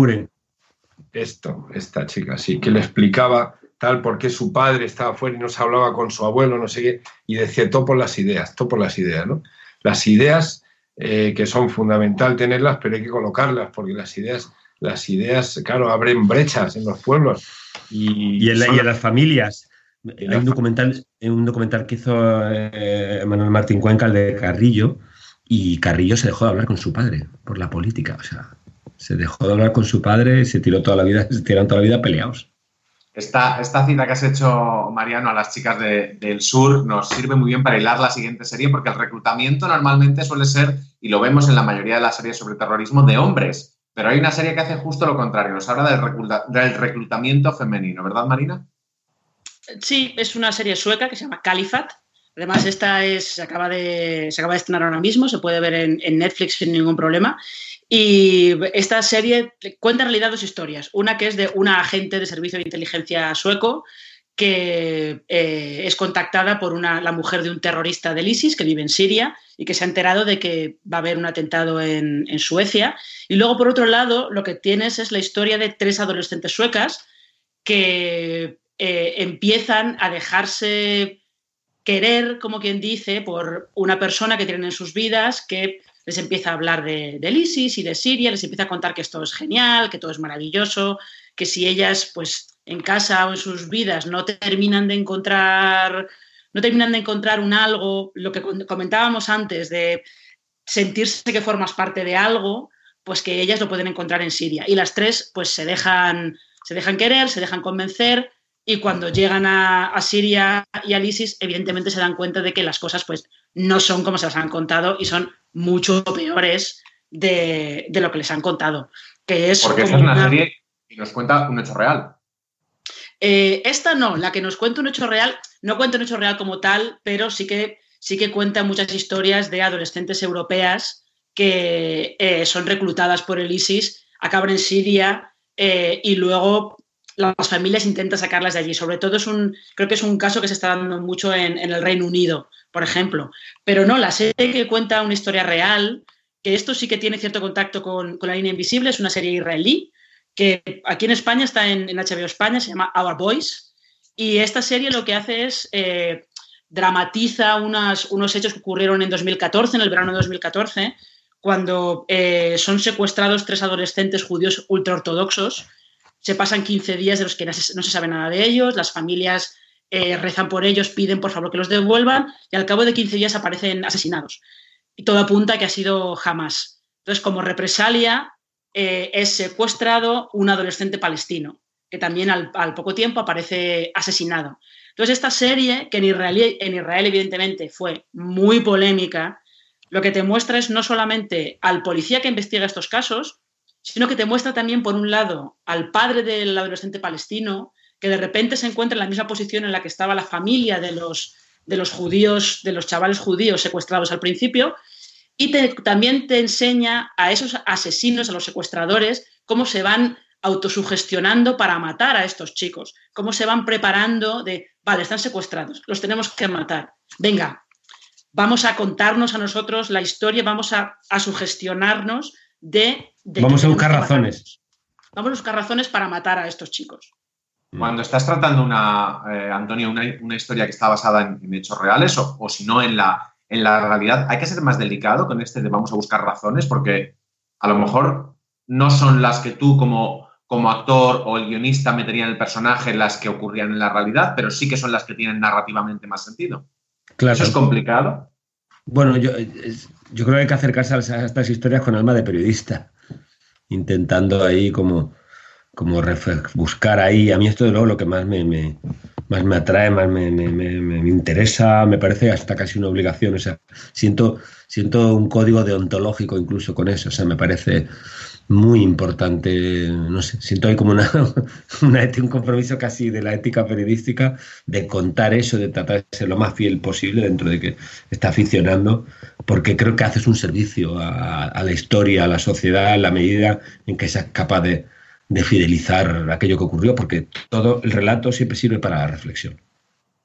Esto, esta chica, sí, que le explicaba tal por qué su padre estaba fuera y no se hablaba con su abuelo, no sé qué, y decía todo por las ideas, todo por las ideas, ¿no? Las ideas eh, que son fundamental tenerlas, pero hay que colocarlas, porque las ideas, las ideas, claro, abren brechas en los pueblos. Y, en, las familias. Hay un documental, un documental que hizo eh, Manuel Martín Cuenca, el de Carrillo, y Carrillo se dejó de hablar con su padre por la política. O sea, se dejó de hablar con su padre y se tiró toda la vida, se tiraron toda la vida peleados. Esta, esta cita que has hecho, Mariano, a las chicas del sur nos sirve muy bien para hilar la siguiente serie, porque el reclutamiento normalmente suele ser, y lo vemos en la mayoría de las series sobre terrorismo, de hombres. Pero hay una serie que hace justo lo contrario, nos habla del, del reclutamiento femenino, ¿verdad, Marina? Sí, es una serie sueca que se llama Califat, Además, esta es, se, acaba de, se acaba de estrenar ahora mismo, se puede ver en, Netflix sin ningún problema. Y esta serie cuenta en realidad dos historias. Una que es de una agente de servicio de inteligencia sueco que eh, es contactada por una, la mujer de un terrorista del ISIS que vive en Siria y que se ha enterado de que va a haber un atentado en, Suecia. Y luego, por otro lado, lo que tienes es la historia de tres adolescentes suecas que eh, empiezan a dejarse querer, como quien dice, por una persona que tienen en sus vidas que les empieza a hablar de, del ISIS y de Siria, les empieza a contar que esto es genial, que todo es maravilloso, que si ellas, pues en casa o en sus vidas no terminan de encontrar, no terminan de encontrar un algo, lo que comentábamos antes de sentirse que formas parte de algo, pues que ellas lo pueden encontrar en Siria. Y las tres, pues se dejan, se dejan querer, se dejan convencer y cuando llegan a, Siria y al ISIS, evidentemente se dan cuenta de que las cosas pues, no son como se las han contado y son mucho peores de, lo que les han contado. Que es Porque es una, serie que nos cuenta un hecho real. Eh, esta no, la que nos cuenta un hecho real, no cuenta un hecho real como tal, pero sí que, sí que cuenta muchas historias de adolescentes europeas que eh, son reclutadas por el ISIS, acaban en Siria eh, y luego las familias intentan sacarlas de allí. Sobre todo es un, creo que es un caso que se está dando mucho en, el Reino Unido, por ejemplo. Pero no, la serie que cuenta una historia real, que esto sí que tiene cierto contacto con, la línea invisible, es una serie israelí, que aquí en España está en, HBO España, se llama Our Boys. Y esta serie lo que hace es eh, dramatiza unos hechos que ocurrieron en 2014, en el verano de 2014, cuando eh, son secuestrados tres adolescentes judíos ultraortodoxos se pasan 15 días de los que no se, sabe nada de ellos, las familias eh, rezan por ellos, piden por favor que los devuelvan y al cabo de 15 días aparecen asesinados. Y todo apunta a que ha sido jamás. Entonces, como represalia, eh, es secuestrado un adolescente palestino, que también al, poco tiempo aparece asesinado. Entonces, esta serie, que en Israel, en Israel evidentemente fue muy polémica, lo que te muestra es no solamente al policía que investiga estos casos, sino que te muestra también, por un lado, al padre del adolescente palestino, que de repente se encuentra en la misma posición en la que estaba la familia de los, de los judíos, de los chavales judíos secuestrados al principio, y también te enseña a esos asesinos, a los secuestradores, cómo se van autosugestionando para matar a estos chicos, cómo se van preparando de, vale, están secuestrados, los tenemos que matar. Venga, vamos a contarnos a nosotros la historia, vamos a, a sugestionarnos de... Vamos a buscar razones. Vamos a buscar razones para matar a estos chicos. Cuando estás tratando una, eh, Antonio, una, historia que está basada en, hechos reales o, si no en la, en la realidad, hay que ser más delicado con este de vamos a buscar razones porque a lo mejor no son las que tú como, como actor o el guionista meterían en el personaje las que ocurrían en la realidad, pero sí que son las que tienen narrativamente más sentido. Claro. ¿Eso es complicado? Bueno, yo, yo creo que hay que acercarse a estas historias con alma de periodista, intentando ahí como, como buscar ahí. A mí esto de luego lo que más me, más me atrae, más me, me, me, me, interesa, me parece hasta casi una obligación. Siento, siento un código deontológico incluso con eso. O me parece muy importante, no sé, siento ahí como una, una, un compromiso casi de la ética periodística de contar eso, de tratar de ser lo más fiel posible dentro de que está aficionando, porque creo que haces un servicio a, a la historia, a la sociedad, en la medida en que seas capaz de, de fidelizar aquello que ocurrió, porque todo el relato siempre sirve para la reflexión.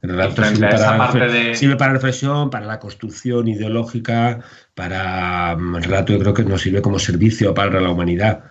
El relato sirve para, de... sirve para, la reflexión, para la construcción ideológica, para mm, el relato yo creo que nos sirve como servicio para la humanidad,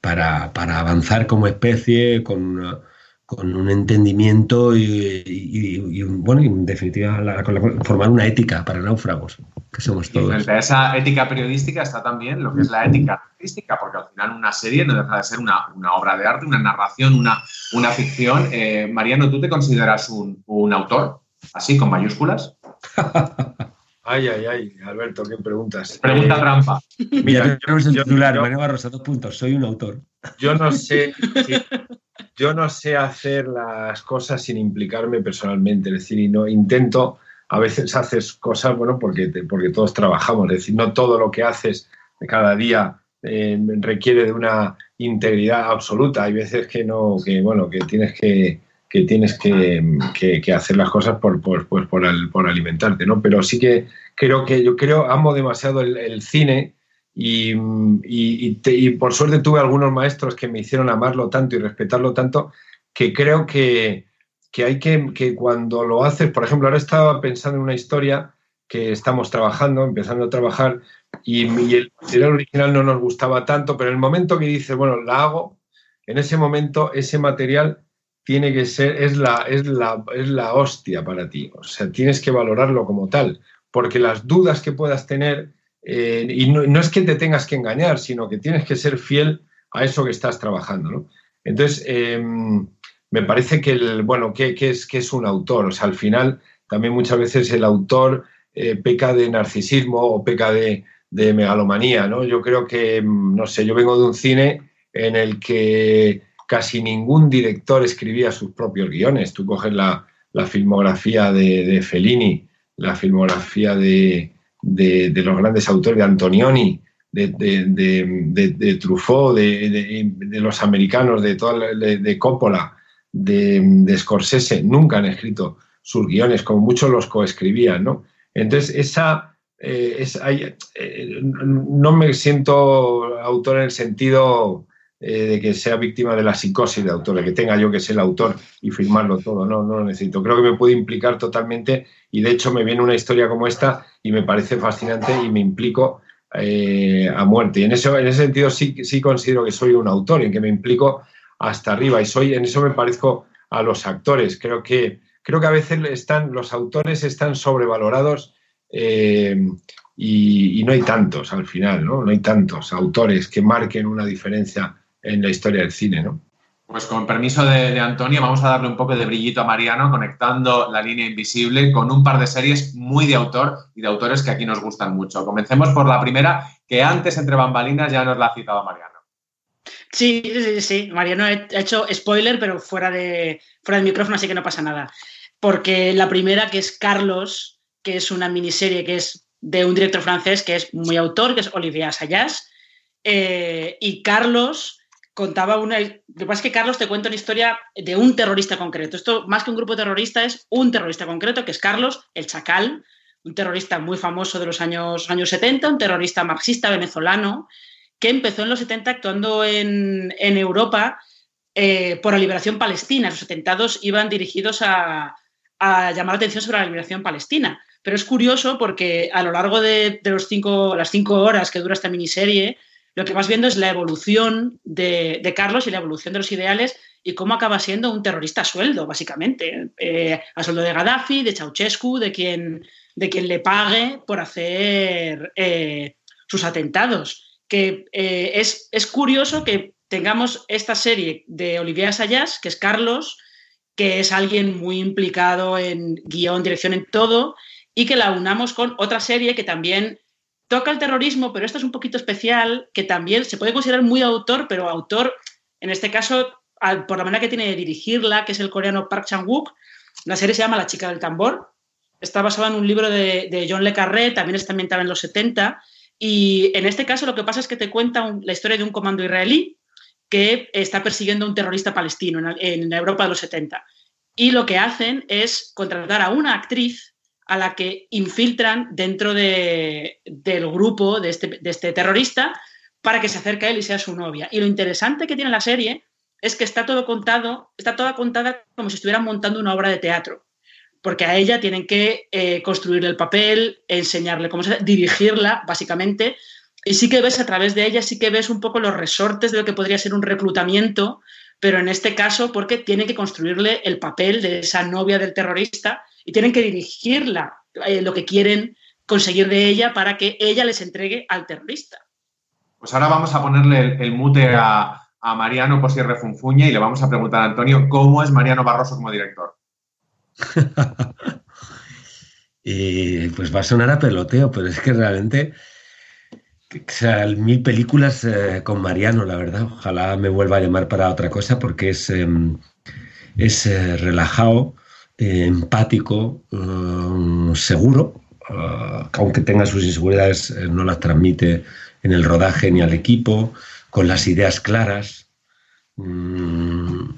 para, para avanzar como especie con, con un entendimiento y, y, y, bueno, en definitiva, la, la, formar una ética para náufragos, que somos todos. Y frente a esa ética periodística está también lo que es la ética artística, porque al final una serie no deja de ser una, una obra de arte, una narración, una, una ficción. Eh, Mariano, ¿tú te consideras un, un autor? Así, con mayúsculas. Ay, ay, ay, Alberto, ¿qué preguntas? Pregunta eh, trampa. Mira, yo, tenemos el titular, yo, María Barrosa, dos puntos, soy un autor. Yo no sé, yo no sé hacer las cosas sin implicarme personalmente, es decir, y no intento, a veces haces cosas, bueno, porque, te, porque todos trabajamos, es decir, no todo lo que haces cada día eh, requiere de una integridad absoluta, hay veces que no, que bueno, que tienes que, que tienes que, que, hacer las cosas por, por, pues por, al, por, alimentarte, ¿no? Pero sí que creo que yo creo, amo demasiado el, cine y, y, te, y, por suerte tuve algunos maestros que me hicieron amarlo tanto y respetarlo tanto que creo que, que hay que, que cuando lo haces, por ejemplo, ahora estaba pensando en una historia que estamos trabajando, empezando a trabajar, y, y el material original no nos gustaba tanto, pero en el momento que dices, bueno, la hago, en ese momento ese material tiene que ser, es la, es la, es la hostia para ti, o sea, tienes que valorarlo como tal, porque las dudas que puedas tener eh, y no, no, es que te tengas que engañar, sino que tienes que ser fiel a eso que estás trabajando. ¿no? Entonces, eh, me parece que, el, bueno, que, que, es, que es un autor. O sea, al final, también muchas veces el autor eh, peca de narcisismo o peca de, de, megalomanía. ¿no? Yo creo que, no sé, yo vengo de un cine en el que casi ningún director escribía sus propios guiones. Tú coges la, la filmografía de, de Fellini, la filmografía de, de, de, los grandes autores, de Antonioni, de, de, de Truffaut, de, los americanos, de, toda, de, Coppola, de, Scorsese, nunca han escrito sus guiones, como muchos los coescribían, ¿no? Entonces, esa, eh, eh, no me siento autor en el sentido eh, de que sea víctima de la psicosis de autor, de que tenga yo que ser el autor y firmarlo todo. No, no lo necesito. Creo que me puede implicar totalmente y de hecho me viene una historia como esta y me parece fascinante y me implico eh, a muerte. Y en, eso, en ese sentido sí, sí considero que soy un autor, en que me implico hasta arriba y soy, en eso me parezco a los actores. Creo que, creo que a veces están, los autores están sobrevalorados eh, y, no hay tantos al final, ¿no? No hay tantos autores que marquen una diferencia en la historia del cine, ¿no? Pues con permiso de, de, Antonio, vamos a darle un poco de brillito a Mariano, conectando la línea invisible con un par de series muy de autor y de autores que aquí nos gustan mucho. Comencemos por la primera, que antes entre bambalinas ya nos la ha citado Mariano. Sí, sí, sí. Mariano ha hecho spoiler, pero fuera de, fuera del micrófono, así que no pasa nada. Porque la primera, que es Carlos, que es una miniserie que es de un director francés que es muy autor, que es Olivier Assayas. Eh, y Carlos contaba una... Lo que pasa es que Carlos te cuenta una historia de un terrorista concreto. Esto, más que un grupo terrorista, es un terrorista concreto, que es Carlos, el Chacal, un terrorista muy famoso de los años, años 70, un terrorista marxista venezolano, que empezó en los 70 actuando en, en Europa eh, por la liberación palestina. Los atentados iban dirigidos a, a, llamar la atención sobre la liberación palestina. Pero es curioso porque a lo largo de, de los cinco, las cinco horas que dura esta miniserie, lo que vas viendo es la evolución de, de, Carlos y la evolución de los ideales y cómo acaba siendo un terrorista a sueldo, básicamente, eh, a sueldo de Gaddafi, de Ceausescu, de quien, de quien le pague por hacer eh, sus atentados. Que eh, es, es, curioso que tengamos esta serie de Olivier Assayas, que es Carlos, que es alguien muy implicado en guion, dirección, en todo, y que la unamos con otra serie que también toca el terrorismo, pero esto es un poquito especial, que también se puede considerar muy autor, pero autor, en este caso, por la manera que tiene de dirigirla, que es el coreano Park Chan-wook, La serie se llama La chica del tambor. Está basada en un libro de, John Le Carré, también está ambientada en los 70. Y en este caso lo que pasa es que te cuenta la historia de un comando israelí que está persiguiendo a un terrorista palestino en, en Europa de los 70. Y lo que hacen es contratar a una actriz a la que infiltran dentro del grupo de este, de este, terrorista para que se acerque a él y sea su novia. Y lo interesante que tiene la serie es que está todo contado, está toda contada como si estuvieran montando una obra de teatro, porque a ella tienen que eh, construirle el papel, enseñarle cómo se dirigirla, básicamente, y sí que ves a través de ella, sí que ves un poco los resortes de lo que podría ser un reclutamiento, pero en este caso porque tienen que construirle el papel de esa novia del terrorista y tienen que dirigirla eh, lo que quieren conseguir de ella para que ella les entregue al terrorista. Pues ahora vamos a ponerle el, mute a, Mariano por si refunfuña y le vamos a preguntar a Antonio cómo es Mariano Barroso como director. y pues va a sonar a peloteo, pero es que realmente o sea, mil películas eh, con Mariano, la verdad. Ojalá me vuelva a llamar para otra cosa porque es, em, es eh, relajado, eh, empático, seguro, aunque tenga sus inseguridades, no las transmite en el rodaje ni al equipo, con las ideas claras, mm,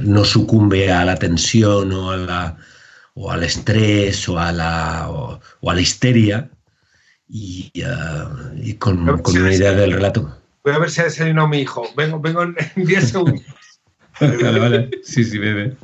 no sucumbe a la tensión o, a la, o al estrés o a la, o, a la histeria y, con, una idea del relato. Voy a ver si ha desayunado mi hijo. Vengo, vengo en 10 segundos. vale, vale. Sí, sí, bebe.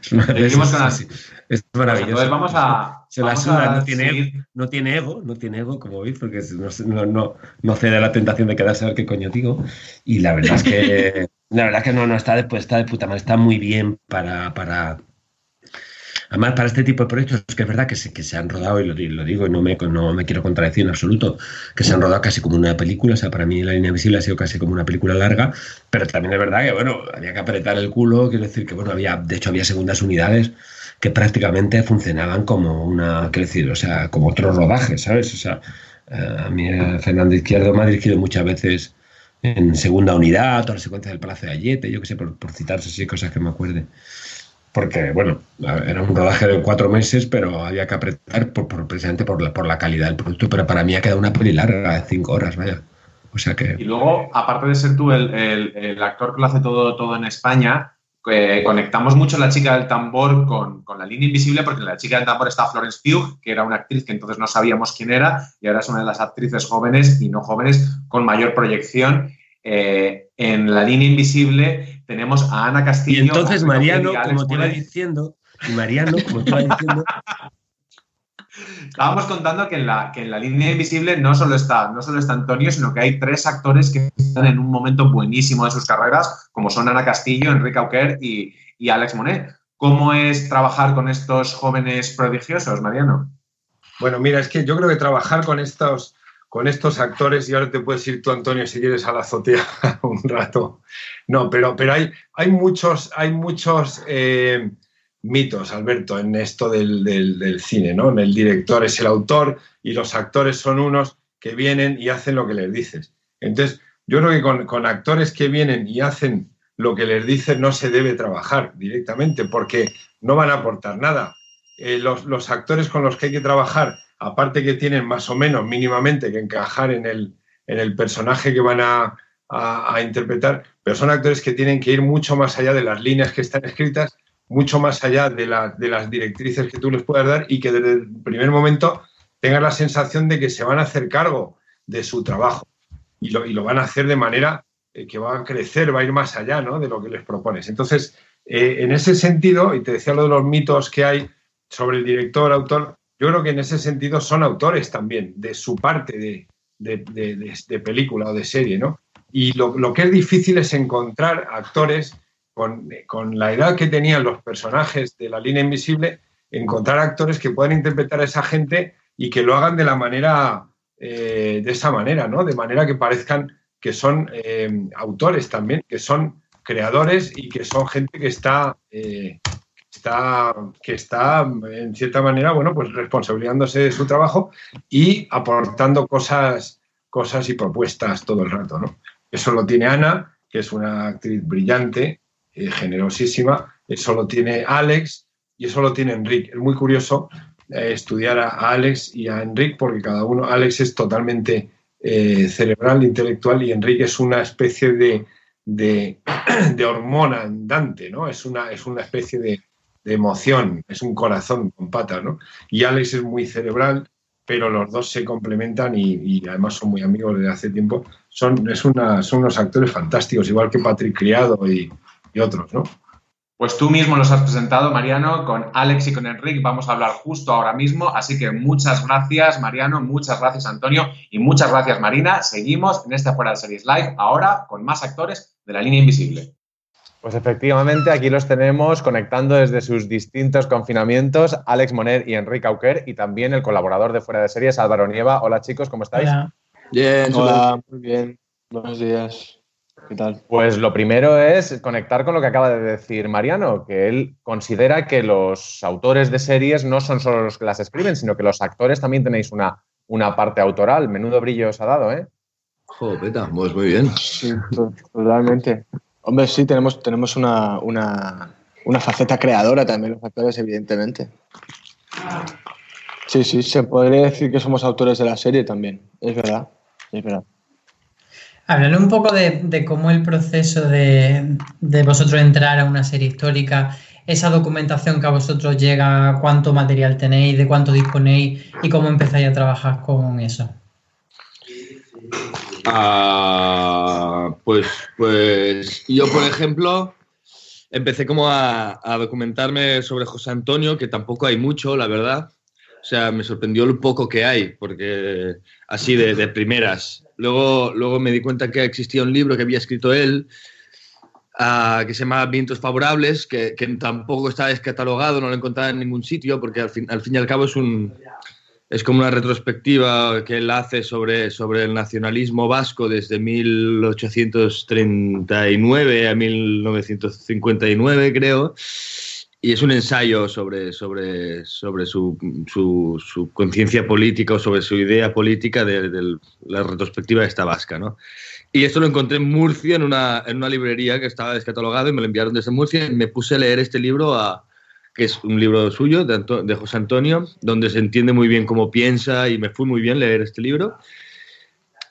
Es, maravilloso. vamos a. Se la suda, no, tiene, no tiene ego, no tiene ego, como veis, porque no, no, no, cede a la tentación de quedarse a ver qué coño digo. Y la verdad es que. la verdad que no, no está, de, está de puta madre, está muy bien para, para, Además, para este tipo de proyectos, que es verdad que se, que se han rodado, y lo, digo y no me, no me quiero contradecir en absoluto, que se han rodado casi como una película, o sea, para mí La línea visible ha sido casi como una película larga, pero también es verdad que, bueno, había que apretar el culo, quiero decir que, bueno, había, de hecho había segundas unidades que prácticamente funcionaban como una, quiero o sea, como otro rodaje, ¿sabes? O sea, eh, a mí eh, Fernando Izquierdo me ha dirigido muchas veces en segunda unidad, toda la secuencia del Palacio de Ayete, yo qué sé, por, por citarse así cosas que me acuerde porque, bueno, era un rodaje de cuatro meses, pero había que apretar por, precisamente por la, por la calidad del producto. Pero para mí ha quedado una peli larga de cinco horas, vaya. O sea que... Y luego, aparte de ser tú el, el, actor que lo hace todo, todo en España, eh, conectamos mucho la chica del tambor con, con, la línea invisible, porque en la chica del tambor está Florence Pugh, que era una actriz que entonces no sabíamos quién era, y ahora es una de las actrices jóvenes y no jóvenes con mayor proyección. Eh, en la línea invisible tenemos a Ana Castillo. Y entonces Mariano, como te iba diciendo, y Mariano, como te iba diciendo. Estábamos contando que en, la, que en la línea invisible no solo, está, no solo está Antonio, sino que hay tres actores que están en un momento buenísimo de sus carreras, como son Ana Castillo, Enrique Auquer y, y Alex Monet. ¿Cómo es trabajar con estos jóvenes prodigiosos, Mariano? Bueno, mira, es que yo creo que trabajar con estos con estos actores, y ahora te puedes ir tú, Antonio, si quieres a la azotea un rato. No, pero, pero hay, hay muchos, hay muchos eh, mitos, Alberto, en esto del, cine, ¿no? El director es el autor y los actores son unos que vienen y hacen lo que les dices. Entonces, yo creo que con, actores que vienen y hacen lo que les dices no se debe trabajar directamente porque no van a aportar nada. Eh, los, los actores con los que hay que trabajar aparte que tienen más o menos mínimamente que encajar en el, en el personaje que van a, interpretar, pero son actores que tienen que ir mucho más allá de las líneas que están escritas, mucho más allá de, de las directrices que tú les puedas dar y que desde el primer momento tengan la sensación de que se van a hacer cargo de su trabajo y lo, y lo van a hacer de manera eh, que va a crecer, va a ir más allá ¿no? de lo que les propones. Entonces, eh, en ese sentido, y te decía lo de los mitos que hay sobre el director, autor, yo creo que en ese sentido son autores también de su parte de, película o de serie, ¿no? Y lo, que es difícil es encontrar actores con, la edad que tenían los personajes de la línea invisible, encontrar actores que puedan interpretar a esa gente y que lo hagan de la manera, eh, de esa manera, ¿no? De manera que parezcan que son eh, autores también, que son creadores y que son gente que está eh, está, que está, en cierta manera, bueno, pues responsabilizándose de su trabajo y aportando cosas, cosas y propuestas todo el rato, ¿no? Eso lo tiene Ana, que es una actriz brillante, eh, generosísima, eso lo tiene Alex, y eso lo tiene Enrique. Es muy curioso eh, estudiar a, Alex y a Enrique porque cada uno, Alex es totalmente eh, cerebral, intelectual y Enrique es una especie de, de, hormona andante, ¿no? Es una, es una especie de, emoción, es un corazón con patas, ¿no? Y Alex es muy cerebral, pero los dos se complementan y, además son muy amigos desde hace tiempo. Son, es una, son unos actores fantásticos, igual que Patrick Criado y, y otros, ¿no? Pues tú mismo los has presentado, Mariano, con Alex y con Enrique. Vamos a hablar justo ahora mismo. Así que muchas gracias, Mariano, muchas gracias, Antonio, y muchas gracias, Marina. Seguimos en esta Fuera de Series Live, ahora con más actores de la línea invisible. Pues efectivamente, aquí los tenemos conectando desde sus distintos confinamientos, Alex Moner y Enrique Auquer, y también el colaborador de Fuera de Series, Álvaro Nieva. Hola chicos, ¿cómo estáis? Bien, hola, muy bien. Buenos días. ¿Qué tal? Pues lo primero es conectar con lo que acaba de decir Mariano, que él considera que los autores de series no son solo los que las escriben, sino que los actores también tenéis una, una parte autoral. Menudo brillo os ha dado, ¿eh? Joder, pues muy bien. Sí, totalmente. Hombre, sí, tenemos, tenemos una, una faceta creadora también los actores, evidentemente. Sí, sí, se podría decir que somos autores de la serie también, es verdad, es verdad. Hablando un poco de, cómo el proceso de, vosotros entrar a una serie histórica, esa documentación que a vosotros llega, cuánto material tenéis, de cuánto disponéis y cómo empezáis a trabajar con eso. Ah, pues, pues yo, por ejemplo, empecé como a, documentarme sobre José Antonio, que tampoco hay mucho, la verdad. O sea, me sorprendió lo poco que hay, porque así de primeras. Luego, luego me di cuenta que existía un libro que había escrito él, uh, que se llama Vientos Favorables, que, que, tampoco está descatalogado, no lo encontraba en ningún sitio, porque al fin, al fin y al cabo es un, es como una retrospectiva que él hace sobre, sobre el nacionalismo vasco desde 1839 a 1959, creo. Y es un ensayo sobre, sobre, sobre su, su, conciencia política o sobre su idea política de, la retrospectiva de esta vasca, ¿no? Y esto lo encontré en Murcia, en una, en una librería que estaba descatalogado y me lo enviaron desde Murcia y me puse a leer este libro, a, que es un libro suyo, de, de, José Antonio, donde se entiende muy bien cómo piensa y me fue muy bien leer este libro.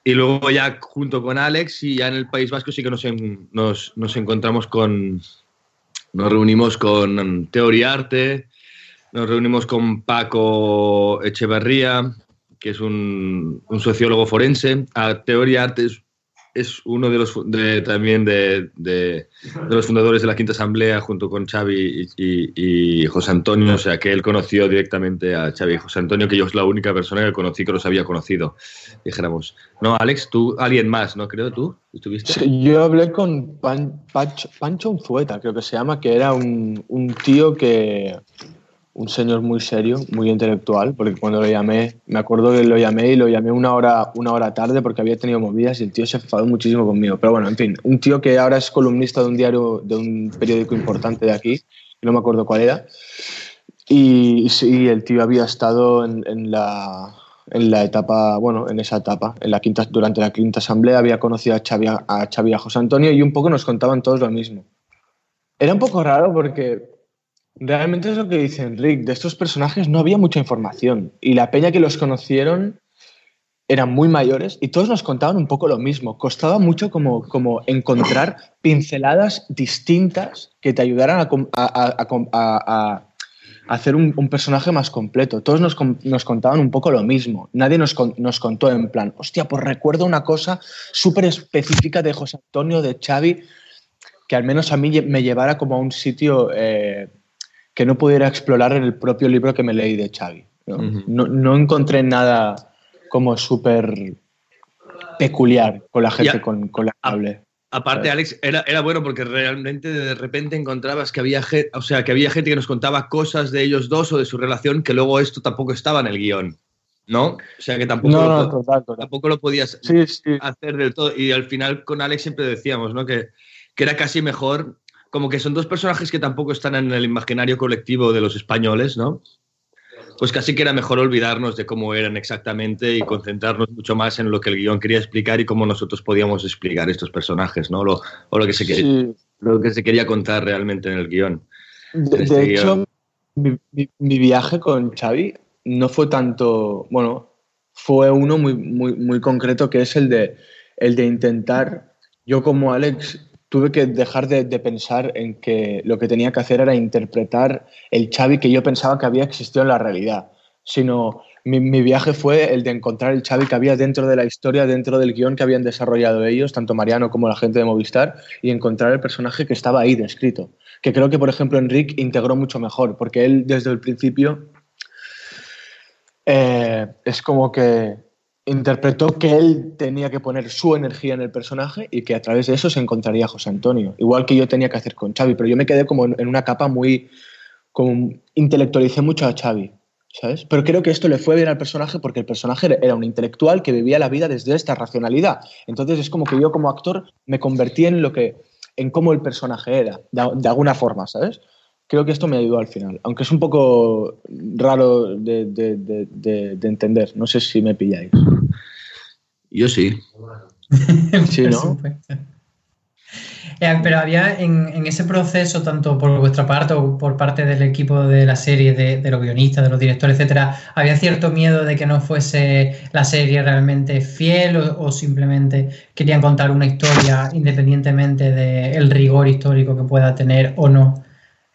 Y luego ya junto con Alex y ya en el País Vasco sí que nos, nos, nos encontramos con, nos reunimos con Teoriarte, nos reunimos con Paco Echeverría, que es un, sociólogo forense. A Teoriarte es es uno de los también de, los fundadores de la Quinta Asamblea junto con Xavi y, José Antonio, o sea que él conoció directamente a Xavi y José Antonio, que yo es la única persona que conocí que los había conocido, dijéramos. No, Alex, tú, alguien más, ¿no? Creo tú, ¿estuviste? yo hablé con Pancho Unzueta, creo que se llama, que era un, un tío que un señor muy serio, muy intelectual, porque cuando lo llamé, me acuerdo que lo llamé y lo llamé una hora, una hora tarde porque había tenido movidas y el tío se enfadó muchísimo conmigo. Pero bueno, en fin, un tío que ahora es columnista de un diario, de un periódico importante de aquí, no me acuerdo cuál era, y sí, el tío había estado en, la, en la etapa, bueno, en esa etapa, en la quinta, durante la quinta asamblea había conocido a Xavi, a Xavi a José Antonio y un poco nos contaban todos lo mismo. Era un poco raro porque Realmente es lo que dice Enric, de estos personajes no había mucha información y la peña que los conocieron eran muy mayores y todos nos contaban un poco lo mismo. Costaba mucho como, como encontrar pinceladas distintas que te ayudaran a, hacer un, personaje más completo. Todos nos, nos, contaban un poco lo mismo. Nadie nos, nos contó en plan, hostia, pues recuerdo una cosa súper específica de José Antonio, de Xavi, que al menos a mí me llevara como a un sitio... Eh, que no pudiera explorar en el propio libro que me leí de Xavi. No, encontré nada como súper peculiar con la gente con, la que hablé. Aparte, Alex, era, era, bueno porque realmente de repente encontrabas que había, o sea, que había gente que nos contaba cosas de ellos dos o de su relación que luego esto tampoco estaba en el guion. ¿No? O sea que tampoco, lo, tampoco lo podías hacer del todo. Y al final con Alex siempre decíamos, ¿no? Que, que era casi mejor como que son dos personajes que tampoco están en el imaginario colectivo de los españoles, ¿no? Pues casi que era mejor olvidarnos de cómo eran exactamente y concentrarnos mucho más en lo que el guion quería explicar y cómo nosotros podíamos explicar estos personajes, ¿no? Lo, o lo que, se quería, lo que se quería contar realmente en el guion. De, este hecho, mi, mi- mi viaje con Xavi no fue tanto, bueno, fue uno muy, muy, muy concreto que es el de, el de intentar, yo como Alex tuve que dejar de, de pensar en que lo que tenía que hacer era interpretar el Xavi que yo pensaba que había existido en la realidad, sino mi, mi viaje fue el de encontrar el Xavi que había dentro de la historia, dentro del guion que habían desarrollado ellos, tanto Mariano como la gente de Movistar, y encontrar el personaje que estaba ahí descrito. Que creo que, por ejemplo, Enric integró mucho mejor, porque él desde el principio eh, es como que interpretó que él tenía que poner su energía en el personaje y que a través de eso se encontraría José Antonio. Igual que yo tenía que hacer con Xavi, pero yo me quedé como en, una capa muy... Como, intelectualicé mucho a Xavi, ¿sabes? Pero creo que esto le fue bien al personaje porque el personaje era- un intelectual que vivía la vida desde esta racionalidad. Entonces es como que yo como actor me convertí en lo que... en cómo el personaje era, de alguna forma, ¿sabes? Creo que esto me ayudó al final, aunque es un poco raro de, de- de- de- de entender. No sé si me pilláis. Yo sí. Sí, ¿no? Eh, pero había en, en ese proceso, tanto por vuestra parte o por parte del equipo de la serie, de, de los guionistas, de los directores, etcétera, ¿había cierto miedo de que no fuese la serie realmente fiel o, o simplemente querían contar una historia independientemente del rigor histórico que pueda tener o no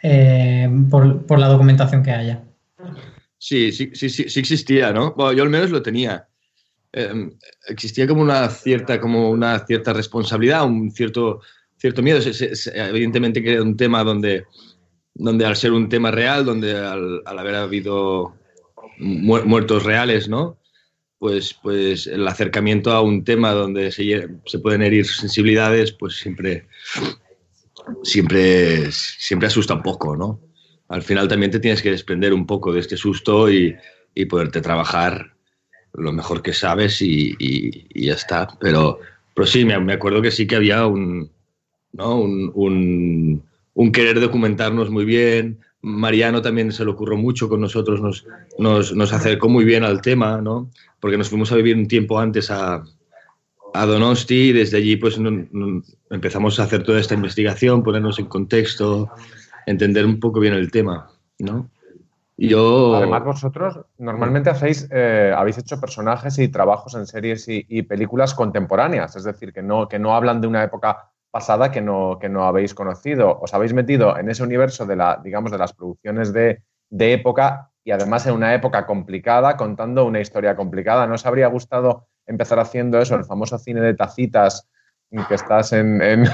eh, por, por la documentación que haya? Sí, sí, sí, sí, sí existía, ¿no? Bueno, yo al menos lo tenía. Eh, existía como una cierta, como una cierta responsabilidad, un cierto, cierto miedo. Evidentemente que era un tema donde, donde al ser un tema real, donde al, al haber habido mu- muertos reales, ¿no? Pues, pues el acercamiento a un tema donde se, se pueden herir sensibilidades, pues siempre, siempre, siempre asusta un poco, ¿no? Al final también te tienes que desprender un poco de este susto y, y poderte trabajar lo mejor que sabes y, y- ya está. Pero, pero sí, me, me acuerdo que sí que había un, ¿no? un, un- querer documentarnos muy bien. Mariano también se lo ocurrió mucho con nosotros, nos, nos, nos acercó muy bien al tema, ¿no? porque nos fuimos a vivir un tiempo antes a, a Donosti y desde allí pues empezamos a hacer toda esta investigación, ponernos en contexto, entender un poco bien el tema, ¿no? Yo... Además, vosotros normalmente hacéis, eh, habéis hecho personajes y trabajos en series y, y películas contemporáneas, es decir, que no, que no hablan de una época pasada que no, que no habéis conocido. Os habéis metido en ese universo de, la, digamos, de las producciones de, de época y además en una época complicada, contando una historia complicada. ¿No os habría gustado empezar haciendo eso, el famoso cine de tacitas, que estás en, en,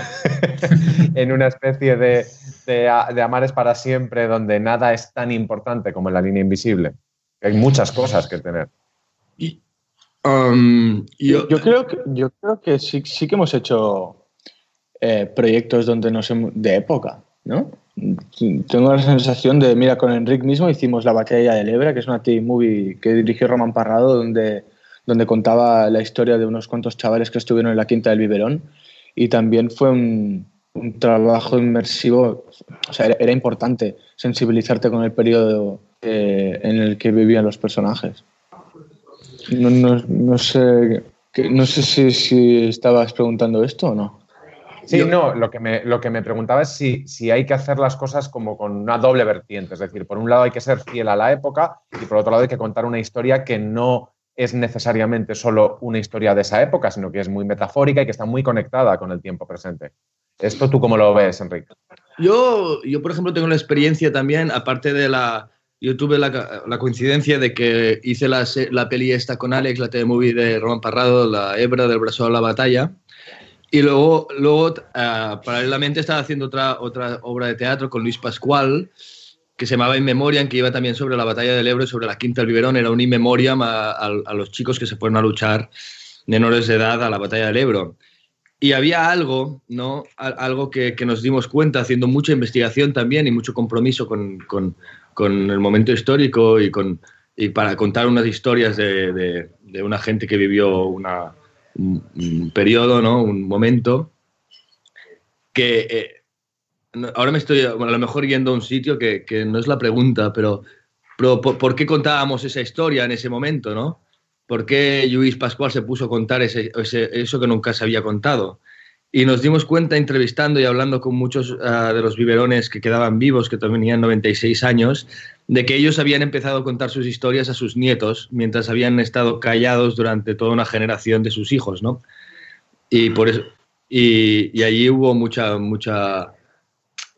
en una especie de, de, amares para siempre, donde nada es tan importante como en la línea invisible? Hay muchas cosas que tener. Um, yo, creo que, yo creo que sí, sí que hemos hecho eh, proyectos donde nos hemos- de época, ¿no? Tengo la sensación de, mira, con Enric mismo hicimos La Batalla del Ebra, que es una TV-movie que dirigió Román Parrado, donde, donde contaba la historia de unos cuantos chavales que estuvieron en la Quinta del Biberón. Y también fue un, un trabajo inmersivo, o sea, era, era importante sensibilizarte con el periodo eh, en el que vivían los personajes. No, no, no sé, que- no sé si, si estabas preguntando esto o no. Sí, no, lo que me, lo que me preguntaba es si, si hay que hacer las cosas como con una doble vertiente. Es decir, por un lado hay que ser fiel a la época y por otro lado hay que contar una historia que no es necesariamente solo una historia de esa época, sino que es muy metafórica y que está muy conectada con el tiempo presente. ¿Esto tú cómo lo ves, Enrique? Yo, yo, por ejemplo, tengo la experiencia también, aparte de la... Yo tuve la, la coincidencia de que hice la, la peli esta con Alex, la TV-movie de Román Parrado, La hebra del brazo a la batalla. Y luego, luego ah, paralelamente, estaba haciendo otra, otra obra de teatro con Luis Pascual, que se llamaba In Memoriam, que iba también sobre la batalla del Ebro y sobre la Quinta del Biberón. Era un In Memoriam a, los chicos que se fueron a luchar menores de edad a la batalla del Ebro. Y había algo, ¿no? Al- Algo que, que nos dimos cuenta haciendo mucha investigación también y mucho compromiso con, con- con el momento histórico y, con, y para contar unas historias de, de- de una gente que vivió una, un, un periodo, ¿no? Un momento que... eh, ahora me estoy bueno, a lo mejor yendo a un sitio que, que no es la pregunta, pero, pero ¿por, por qué contábamos esa historia en ese momento, no? ¿Por qué Luis Pascual se puso a contar ese- ese- eso que nunca se había contado? Y nos dimos cuenta entrevistando y hablando con muchos ah, de los biberones que quedaban vivos, que tenían 96 años, de que ellos habían empezado a contar sus historias a sus nietos mientras habían estado callados durante toda una generación de sus hijos, ¿no? Y por eso, y, y allí hubo mucha, mucha,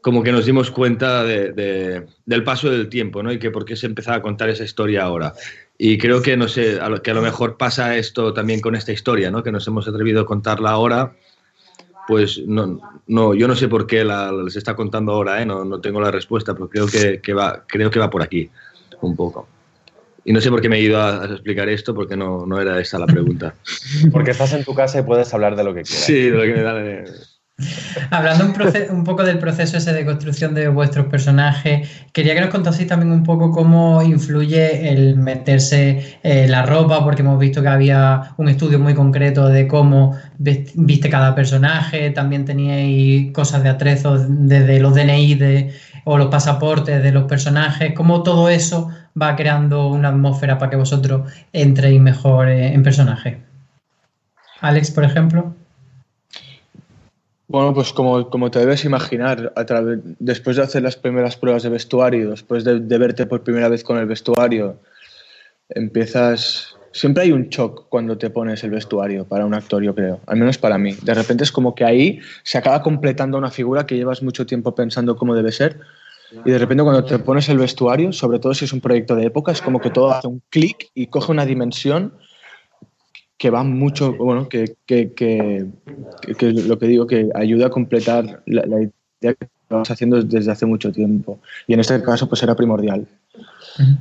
como que nos dimos cuenta de, de, del paso del tiempo, ¿no? Y que por qué se empezaba a contar esa historia ahora. Y creo que, no sé, a lo, que a lo mejor pasa esto también con esta historia, ¿no? Que nos hemos atrevido a contarla ahora, pues no, no yo no sé por qué la, se está contando ahora, ¿eh? No, no tengo la respuesta, pero creo que, que, va, creo que va por aquí, un poco. Y no sé por qué me he ido a, a explicar esto, porque no, no, era esa la pregunta. Porque estás en tu casa y puedes hablar de lo que quieras. Sí, de lo que me da... Hablando un, poco del proceso ese de construcción de vuestros personajes, quería que nos contaseis también un poco cómo influye el meterse eh, la ropa, porque hemos visto que había un estudio muy concreto de cómo viste cada personaje, también teníais cosas de atrezo desde los DNI de, o los pasaportes de los personajes, cómo todo eso va creando una atmósfera para que vosotros entréis mejor eh, en personaje. Alex, por ejemplo. Bueno, pues como, como te debes imaginar, a después de hacer las primeras pruebas de vestuario, después de, de, verte por primera vez con el vestuario, empiezas... Siempre hay un shock cuando te pones el vestuario para un actor, yo creo, al menos para mí. De repente es como que ahí se acaba completando una figura que llevas mucho tiempo pensando cómo debe ser y de repente cuando te pones el vestuario, sobre todo si es un proyecto de época, es como que todo hace un clic y coge una dimensión que va mucho, bueno, que, que, que, que, lo que digo, que ayuda a completar la, la idea que vamos haciendo desde hace mucho tiempo. Y en este caso, pues era primordial.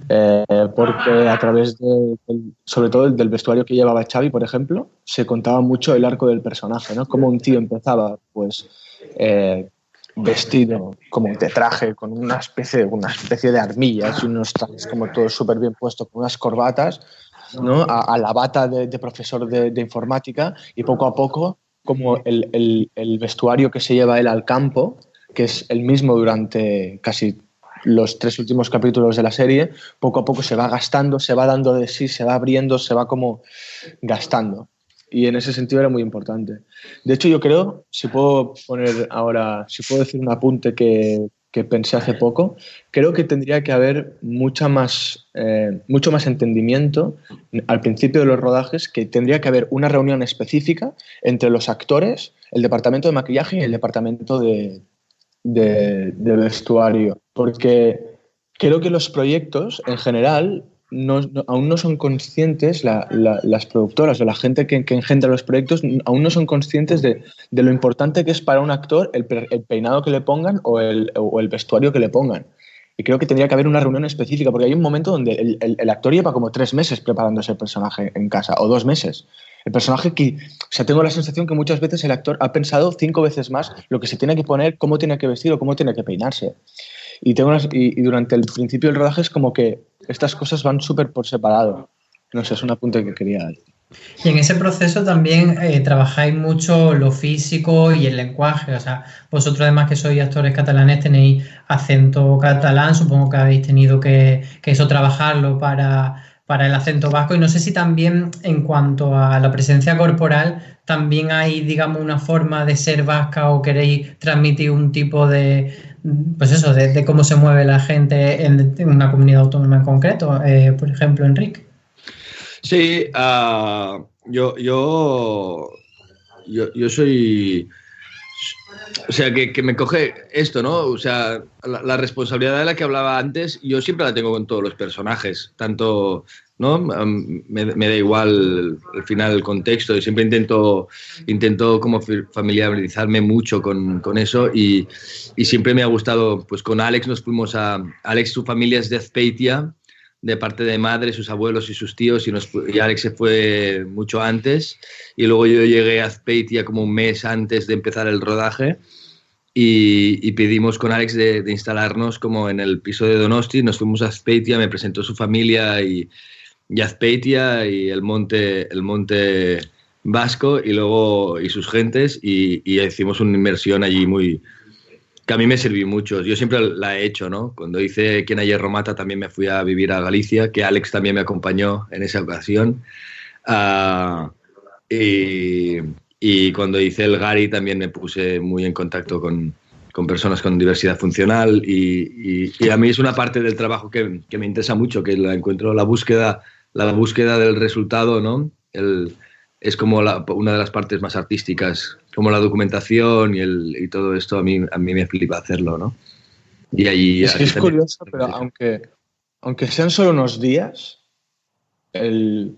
Eh, porque a través de, sobre todo del vestuario que llevaba Xavi, por ejemplo, se contaba mucho el arco del personaje, ¿no? Cómo un tío empezaba, pues, eh, vestido como de traje, con una especie, una especie de armillas y unos trajes como todo súper bien puesto, con unas corbatas, ¿no? a, la bata de, profesor de, informática y poco a poco como el, el, vestuario que se lleva él al campo, que es el mismo durante casi los tres últimos capítulos de la serie, poco a poco se va gastando, se va dando de sí, se va abriendo, se va como gastando. Y en ese sentido era muy importante. De hecho, yo creo, si puedo poner ahora, si puedo decir un apunte que, que pensé hace poco, creo que tendría que haber mucha más, eh, mucho más entendimiento al principio de los rodajes, que tendría que haber una reunión específica entre los actores, el departamento de maquillaje y el departamento de, de, de vestuario, porque creo que los proyectos en general no, aún no son conscientes, la, la, las productoras o la gente que, engendra los proyectos, aún no son conscientes de, lo importante que es para un actor el, el peinado que le pongan o el, el, vestuario que le pongan. Y creo que tendría que haber una reunión específica, porque hay un momento donde el, el, actor lleva como tres meses preparando ese personaje en casa, o dos meses. El personaje que, o sea, tengo la sensación que muchas veces el actor ha pensado cinco veces más lo que se tiene que poner, cómo tiene que vestir o cómo tiene que peinarse. Y, tengo unas, y, y, durante el principio del rodaje es como que estas cosas van súper por separado. No sé, es un apunte que quería dar. Y en ese proceso también eh, trabajáis mucho lo físico y el lenguaje. O sea, vosotros además que sois actores catalanes tenéis acento catalán, supongo que habéis tenido que, que eso trabajarlo para, para el acento vasco. Y no sé si también en cuanto a la presencia corporal, también hay, digamos, una forma de ser vasca o queréis transmitir un tipo de, pues eso, de, de, cómo se mueve la gente en, en, una comunidad autónoma en concreto, eh, por ejemplo, Enrique. Sí, uh, yo, yo, yo, yo, soy, o sea, que, que, me coge esto, ¿no? O sea, la, responsabilidad de la que hablaba antes, yo siempre la tengo con todos los personajes, tanto ¿no? Me, me, da igual al final el contexto, y siempre intento, intento como familiarizarme mucho con, con eso y, y, siempre me ha gustado, pues con Alex nos fuimos a, Alex su familia es de Azpeitia, de parte de madre, sus abuelos y sus tíos, y, Alex se fue mucho antes, y luego yo llegué a Azpeitia como un mes antes de empezar el rodaje, y, y, pedimos con Alex de, de, instalarnos como en el piso de Donosti, nos fuimos a Azpeitia, me presentó su familia y, y Azpeitia y el monte, el monte vasco y luego y sus gentes y, y, hicimos una inmersión allí muy que a mí me sirvió mucho. Yo siempre la he hecho, ¿no? Cuando hice Quien ayer Romata también me fui a vivir a Galicia, que Alex también me acompañó en esa ocasión. Uh, y, Y cuando hice el Gary también me puse muy en contacto con, con personas con diversidad funcional y, y, y, a mí es una parte del trabajo que, que, me interesa mucho, que la encuentro la búsqueda, la búsqueda del resultado, ¿no? El, es como la, una de las partes más artísticas, como la documentación y, el, y todo esto a mí, a mí me flipa hacerlo, ¿no? Y ahí, es, que es curioso, pero aunque, aunque sean solo unos días, el,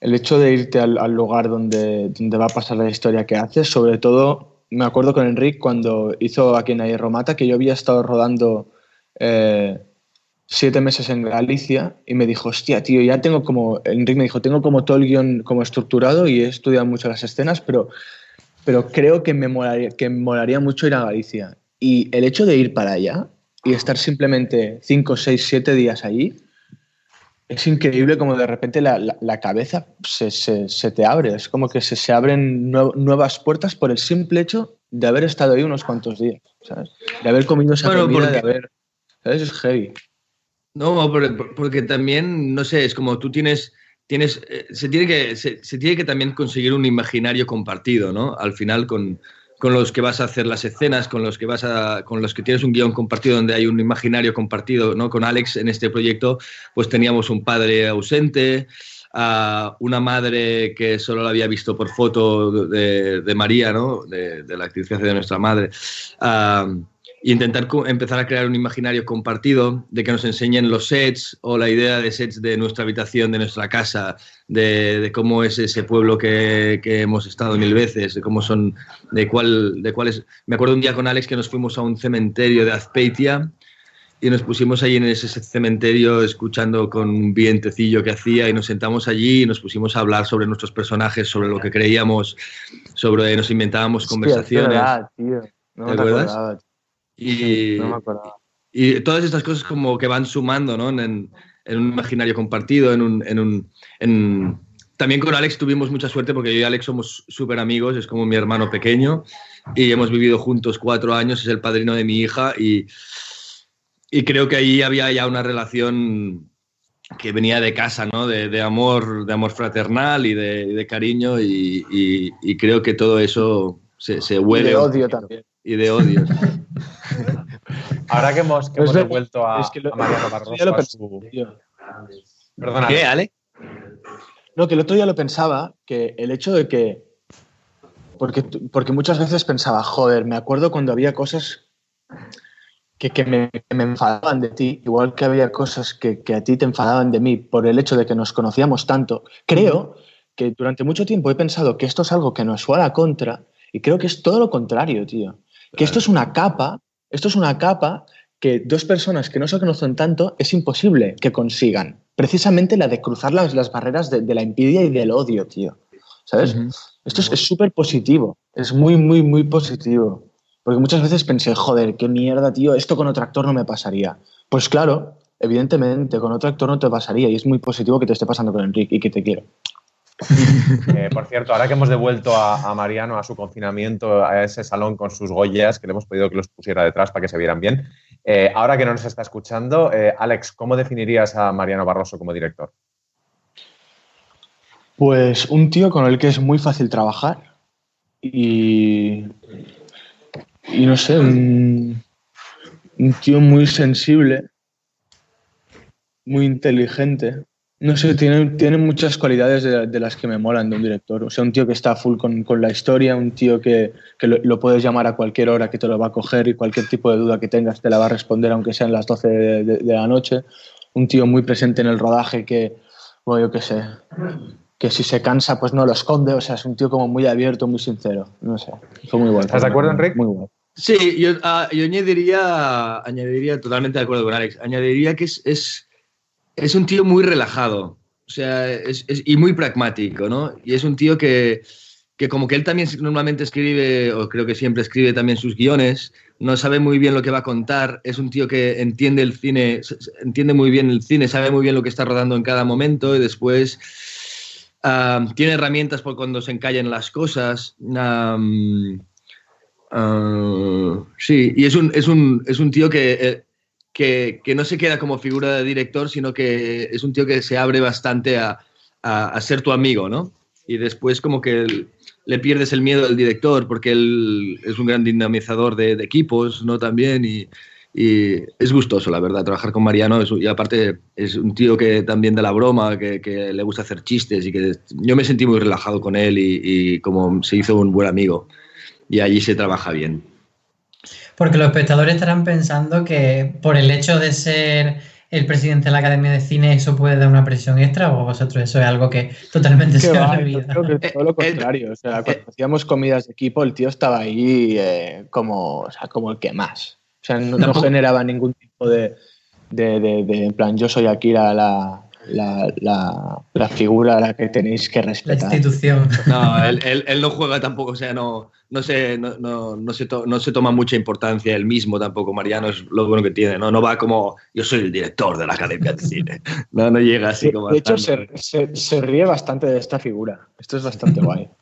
el hecho de irte al, al, lugar donde, donde va a pasar la historia que haces, sobre todo, me acuerdo con Enrique cuando hizo Aquí en Ayer Romata, que yo había estado rodando eh, siete meses en Galicia y me dijo, hostia, tío, ya tengo como, Enrique me dijo, tengo como todo el guion como estructurado y he estudiado mucho las escenas, pero, pero creo que me, molaría, que me molaría mucho ir a Galicia. Y el hecho de ir para allá y estar simplemente cinco, seis, siete días allí, es increíble como de repente la, la, la cabeza se, se, se, te abre, es como que se, se abren nuevas puertas por el simple hecho de haber estado ahí unos cuantos días, ¿sabes? De haber comido esa bueno, comida, porque... de haber... ¿Sabes? Es heavy. No, porque también, no sé, es como tú tienes, tienes eh, se, tiene que, se, tiene que también conseguir un imaginario compartido, ¿no? Al final con, con, los que vas a hacer las escenas, con los que vas a, con los que tienes un guion compartido donde hay un imaginario compartido, ¿no? Con Alex en este proyecto, pues teníamos un padre ausente, a una madre que solo la había visto por foto de, de María, ¿no? De, de, la actriz que hace de nuestra madre. Uh, y intentar empezar a crear un imaginario compartido de que nos enseñen los sets o la idea de sets de nuestra habitación, de nuestra casa, de, de cómo es ese pueblo que, que, hemos estado mil veces, de cómo son, de cuál, de cuál es. Me acuerdo un día con Alex que nos fuimos a un cementerio de Azpeitia y nos pusimos allí en ese cementerio escuchando con un vientecillo que hacía y nos sentamos allí y nos pusimos a hablar sobre nuestros personajes, sobre lo que creíamos, sobre nos inventábamos conversaciones. Verdad, tío. No ¿Te acuerdas? Y, no y, todas estas cosas como que van sumando ¿no? en, en, un imaginario compartido, en un, en un en... También con Alex tuvimos mucha suerte porque yo y Alex somos súper amigos, es como mi hermano pequeño y hemos vivido juntos cuatro años, es el padrino de mi hija y, y creo que ahí había ya una relación que venía de casa, ¿no? De, de amor, de amor fraternal y de, de cariño y, y, y, creo que todo eso se, se huele. Y de odio también. Y de odio. Ahora que hemos, que Pues hemos devuelto a, es que lo- a Mariano Barroso, yo lo pensé, tío. Perdona. ¿Qué, Ale? No, que el otro día lo pensaba, que el hecho de que. Porque, porque muchas veces pensaba, joder, me acuerdo cuando había cosas que, que me, que me enfadaban de ti, igual que había cosas que, que a ti te enfadaban de mí por el hecho de que nos conocíamos tanto. Creo que durante mucho tiempo he pensado que esto es algo que nos fue a la contra y creo que es todo lo contrario, tío. Que esto es una capa, esto es una capa que dos personas que no se conocen tanto es imposible que consigan. Precisamente la de cruzar las, las barreras de, de la envidia y del odio, tío. ¿Sabes? Esto es es súper positivo. Es muy, muy, muy positivo. Porque muchas veces pensé, joder, qué mierda, tío, esto con otro actor no me pasaría. Pues claro, evidentemente, con otro actor no te pasaría. Y es muy positivo que te esté pasando con Enrique y que te quiero. Eh, por cierto, ahora que hemos devuelto a, Mariano a su confinamiento, a ese salón con sus Goyas, que le hemos pedido que los pusiera detrás para que se vieran bien, eh, ahora que no nos está escuchando, eh, Alex, ¿cómo definirías a Mariano Barroso como director? Pues un tío con el que es muy fácil trabajar y, y no sé, un tío muy sensible, muy inteligente. No sé, tiene, tiene muchas cualidades de, de las que me molan de un director. O sea, un tío que está full con, con la historia, un tío que, que lo, lo puedes llamar a cualquier hora que te lo va a coger y cualquier tipo de duda que tengas te la va a responder aunque sean las 12 de, de- de la noche. Un tío muy presente en el rodaje que, bueno, yo qué sé, que si se cansa pues no lo esconde. O sea, es un tío como muy abierto, muy sincero. No sé, fue muy bueno. ¿Estás de acuerdo, Enrique? Muy bueno. Sí, yo, ah, yo añadiría, añadiría, totalmente de acuerdo con Alex, añadiría que es, es, es un tío muy relajado, o sea, es, y muy pragmático, ¿no? Y es un tío que, que como que él también normalmente escribe, o creo que siempre escribe también sus guiones, no sabe muy bien lo que va a contar, es un tío que entiende el cine, entiende muy bien el cine, sabe muy bien lo que está rodando en cada momento y después tiene herramientas por cuando se encallan las cosas. ah, sí, y es un, es un, es un tío que, eh, que, que no se queda como figura de director, sino que es un tío que se abre bastante a, a- ser tu amigo, ¿no? Y después como que le pierdes el miedo al director porque él es un gran dinamizador de, equipos, ¿no? También y, y, es gustoso, la verdad, trabajar con Mariano y aparte es un tío que también de la broma, que, que, le gusta hacer chistes y que yo me sentí muy relajado con él y como se hizo un buen amigo y allí se trabaja bien. Porque los espectadores estarán pensando que por el hecho de ser el presidente de la Academia de Cine eso puede dar una presión extra o vosotros eso es algo que totalmente se va, olvida. Creo que todo lo contrario. O sea, cuando hacíamos comidas de equipo, el tío estaba ahí eh, como, o sea, como el que más. O sea, no, no generaba ningún tipo de, de, de, de, en plan, yo soy Akira la, la, la, la, figura a la que tenéis que respetar. La institución. No, él, él, él no juega tampoco, o sea, no, no, se, no, no, no, se to, no se toma mucha importancia él mismo tampoco, Mariano es lo bueno que tiene, no, no va como yo soy el director de la Academia de Cine, no, no llega así como... De hecho, se, se, se, ríe bastante de esta figura, esto es bastante guay.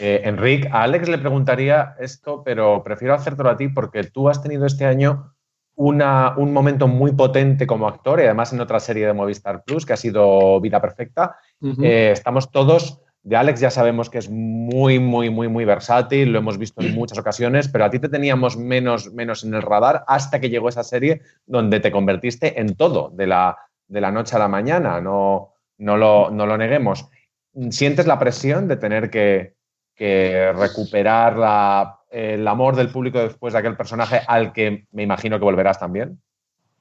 Eh, Enric, a Alex le preguntaría esto, pero prefiero hacértelo a ti porque tú has tenido este año una, un momento muy potente como actor y además en otra serie de Movistar Plus que ha sido Vida Perfecta. Uh -huh. eh, estamos todos, de Alex ya sabemos que es muy, muy, muy, muy versátil, lo hemos visto en muchas ocasiones, pero a ti te teníamos menos, menos en el radar hasta que llegó esa serie donde te convertiste en todo, de la, de la noche a la mañana, no, no, lo, no lo neguemos. ¿Sientes la presión de tener que, que recuperar la, el amor del público después de aquel personaje al que me imagino que volverás también?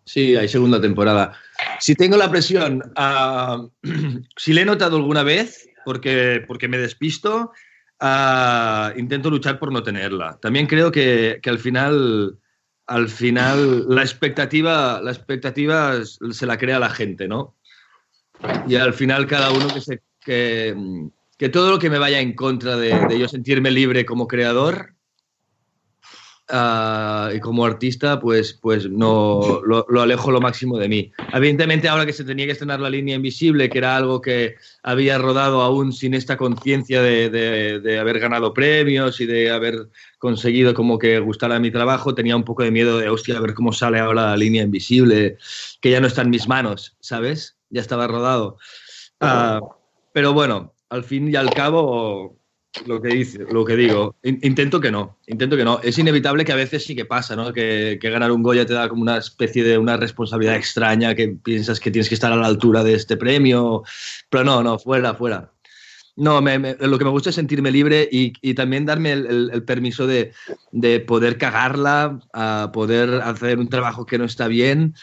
Sí, hay segunda temporada. Si tengo la presión, uh, si le he notado alguna vez, porque, porque me despisto, uh, intento luchar por no tenerla. También creo que, que, al final, al final la expectativa, la expectativa se la crea la gente, ¿no? Y al final cada uno que se que, que todo lo que me vaya en contra de yo sentirme libre como creador uh, y como artista, pues, pues no lo, alejo lo máximo de mí. Evidentemente, ahora que se tenía que estrenar la línea invisible, que era algo que había rodado aún sin esta conciencia de, de, haber ganado premios y de haber conseguido como que gustara mi trabajo, tenía un poco de miedo de, hostia, a ver cómo sale ahora la línea invisible, que ya no está en mis manos, ¿sabes? Ya estaba rodado. Uh, pero bueno, al fin y al cabo, lo que, dice, lo que digo, intento que no, intento que no. Es inevitable que a veces sí que pasa, ¿no? Que, que, ganar un Goya te da como una especie de una responsabilidad extraña, que piensas que tienes que estar a la altura de este premio, pero no, no, fuera, fuera. No, me, lo que me gusta es sentirme libre y, también darme el, el, el permiso de, de, poder cagarla, a poder hacer un trabajo que no está bien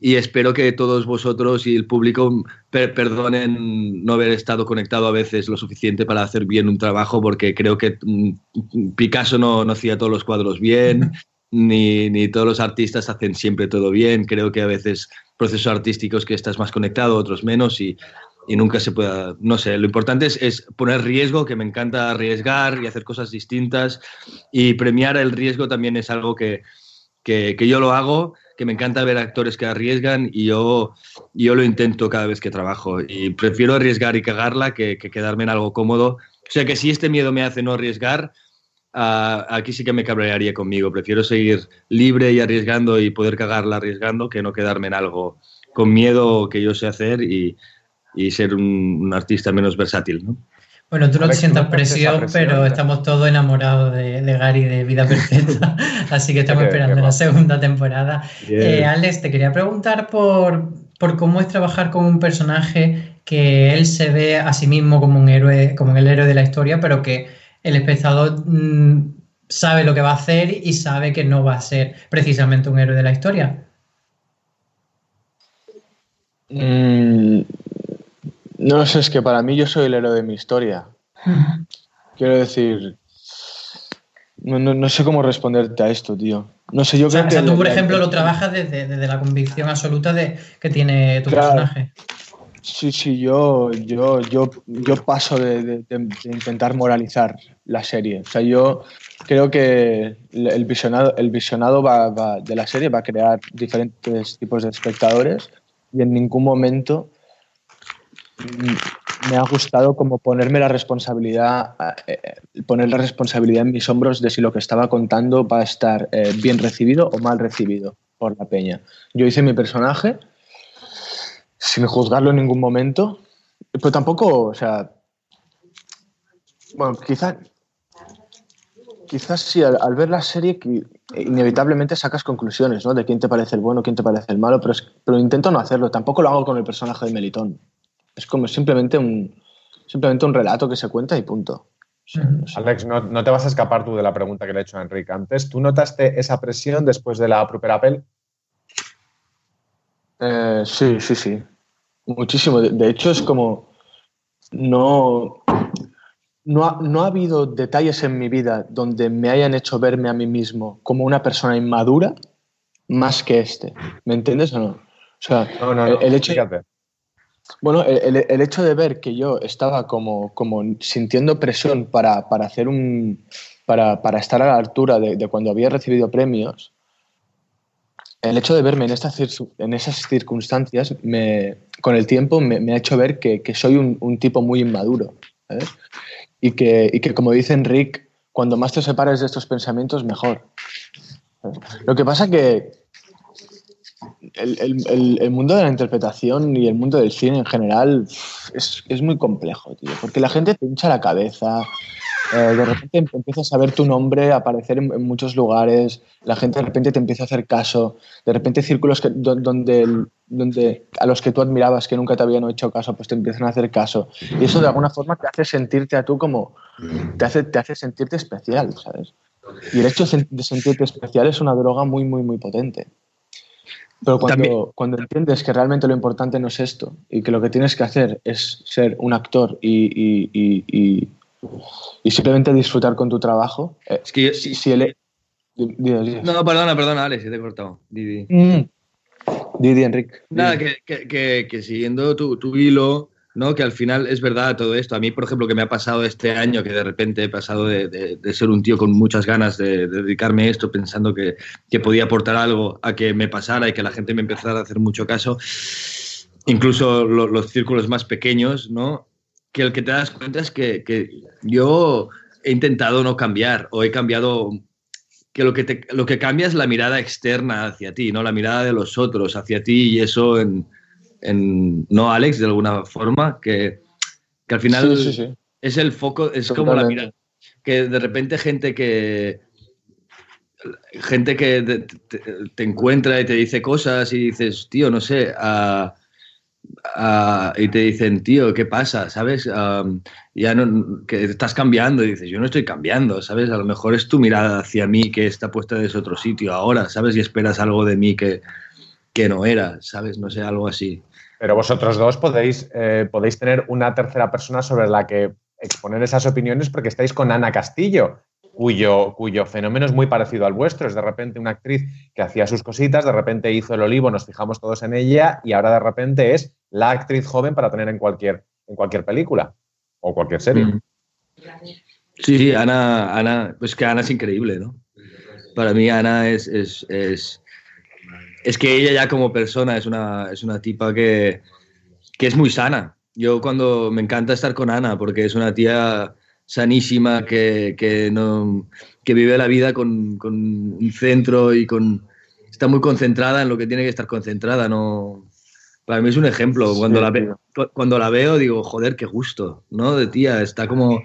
y espero que todos vosotros y el público per perdonen no haber estado conectado a veces lo suficiente para hacer bien un trabajo, porque creo que mm, Picasso no, no hacía todos los cuadros bien, ni, ni, todos los artistas hacen siempre todo bien. Creo que a veces procesos artísticos que estás más conectado, otros menos, y, y nunca se pueda, no sé, lo importante es, es, poner riesgo, que me encanta arriesgar y hacer cosas distintas, y premiar el riesgo también es algo que, que, que yo lo hago que me encanta ver actores que arriesgan y yo, yo lo intento cada vez que trabajo. Y prefiero arriesgar y cagarla que, que quedarme en algo cómodo. O sea que si este miedo me hace no arriesgar, aquí sí que me cabrearía conmigo. Prefiero seguir libre y arriesgando y poder cagarla arriesgando que no quedarme en algo con miedo que yo sé hacer y, ser un, artista menos versátil. Bueno, tú no te sientas presión, presión, pero estamos todos enamorados de, de, Gary de Vida Perfecta, así que estamos esperando la segunda temporada. Eh, Alex, te quería preguntar por, por cómo es trabajar con un personaje que él se ve a sí mismo como un héroe, como el héroe de la historia, pero que el espectador mmm, sabe lo que va a hacer y sabe que no va a ser precisamente un héroe de la historia. Mm, no sé, es que para mí yo soy el héroe de mi historia. Quiero decir, no, no, no, sé cómo responderte a esto, tío. No sé, yo o sea, creo o sea, que... tú, por ejemplo, lo trabajas desde, desde, la convicción absoluta de que tiene tu claro. personaje. Sí, sí, yo, yo, yo, yo paso de, de, de, intentar moralizar la serie. O sea, yo creo que el visionado, el visionado va, va, de la serie va a crear diferentes tipos de espectadores y en ningún momento me ha gustado como ponerme la responsabilidad, eh, poner la responsabilidad en mis hombros de si lo que estaba contando va a estar eh, bien recibido o mal recibido por la peña. Yo hice mi personaje sin juzgarlo en ningún momento, pero tampoco, o sea, Bueno, quizá, quizás sí, al, ver la serie inevitablemente sacas conclusiones, ¿no? De quién te parece el bueno, quién te parece el malo, pero, es- pero intento no hacerlo. Tampoco lo hago con el personaje de Melitón. Es como simplemente un, simplemente un relato que se cuenta y punto. Alex, no, no te vas a escapar tú de la pregunta que le he hecho a Enrique antes. ¿Tú notaste esa presión después de la Proper Apple? Eh, sí, sí, sí. Muchísimo. De, de hecho, es como. No. No ha, no ha habido detalles en mi vida donde me hayan hecho verme a mí mismo como una persona inmadura más que este. ¿Me entiendes o no? O sea, No, no, el, el hecho, fíjate. Bueno, el, el- hecho de ver que yo estaba como, como sintiendo presión para, para hacer un. Para, para estar a la altura de, de cuando había recibido premios, el hecho de verme en, estas en esas circunstancias, me, con el tiempo me, ha hecho ver que, que soy un, tipo muy inmaduro. Y, que, y que, como dice Enric, cuando más te separes de estos pensamientos, mejor. Lo que pasa que el, el- mundo de la interpretación y el mundo del cine en general es, es muy complejo, tío, porque la gente te hincha la cabeza, eh, de repente em- empiezas a ver tu nombre aparecer en, en muchos lugares, la gente de repente te empieza a hacer caso, de repente círculos que, do- donde, donde a los que tú admirabas que nunca te habían hecho caso, pues te empiezan a hacer caso. Y eso de alguna forma te hace sentirte a tú como, te hace, te hace sentirte especial, ¿sabes? Y el hecho de sentirte especial es una droga muy, muy, muy potente. Pero cuando, cuando entiendes que realmente lo importante no es esto y que lo que tienes que hacer es ser un actor y, y- y- y- y simplemente disfrutar con tu trabajo, eh, Es que yo- si, si el- di- No, perdona, perdona, Alex, te he cortado. Di, di. Mm. Enric. Nada, que, que- que- que siguiendo tu, tu hilo, ¿no? Que al final es verdad todo esto. A mí, por ejemplo, que me ha pasado este año, que de repente he pasado de, de- ser un tío con muchas ganas de, de dedicarme a esto, pensando que, que podía aportar algo a que me pasara y que la gente me empezara a hacer mucho caso, incluso lo- los círculos más pequeños, ¿no? Que el que te das cuenta es que, que yo he intentado no cambiar o he cambiado que lo que, te- lo que cambia es la mirada externa hacia ti, ¿no? La mirada de los otros hacia ti y eso en, en- ¿no, Alex? De alguna forma, que, que al final Sí, sí, sí. es el foco, es como la mirada. Que de repente gente que gente que te, te- te encuentra y te dice cosas y dices, tío, no sé, ah, ah, y te dicen, tío, ¿qué pasa? ¿Sabes? Ya no, que estás cambiando y dices, yo no estoy cambiando, ¿sabes? A lo mejor es tu mirada hacia mí que está puesta desde otro sitio ahora, ¿sabes? Y esperas algo de mí que, que no era, ¿sabes? No sé, algo así. Pero vosotros dos podéis, eh, podéis tener una tercera persona sobre la que exponer esas opiniones porque estáis con Ana Castillo, cuyo, cuyo fenómeno es muy parecido al vuestro. Es de repente una actriz que hacía sus cositas, de repente hizo el olivo, nos fijamos todos en ella y ahora de repente es la actriz joven para tener en cualquier, en cualquier película o cualquier serie. Mm. Sí, sí, Ana, Ana, pues que Ana es increíble, ¿no? Para mí Ana es, es, es, es que ella ya como persona es una, es una tipa que, que es muy sana. Yo cuando me encanta estar con Ana porque es una tía sanísima que, que, no, que vive la vida con, con un centro y con está muy concentrada en lo que tiene que estar concentrada. No, para mí es un ejemplo. Cuando, Sí, la, ve- cuando la veo digo, joder, qué gusto, ¿no? De tía, está como,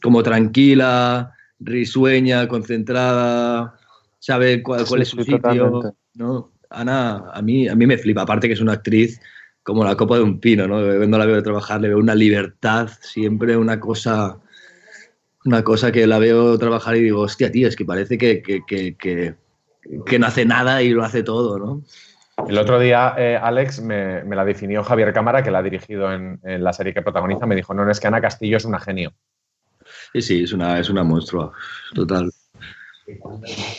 como tranquila, risueña, concentrada, sabe cuál, cuál es su sí, sitio, totalmente. ¿no? Ana, a mí, a mí me flipa, aparte que es una actriz como la copa de un pino, ¿no? Cuando la veo trabajar le veo una libertad, siempre una cosa, una cosa que la veo trabajar y digo, hostia, tío, es que parece que, que, que, que, que no hace nada y lo hace todo, ¿no? El otro día, eh, Alex, me, me la definió Javier Cámara, que la ha dirigido en, en la serie que protagoniza. Me dijo, no, no, es que Ana Castillo es una genio. Sí, sí, es una, es una monstrua, total.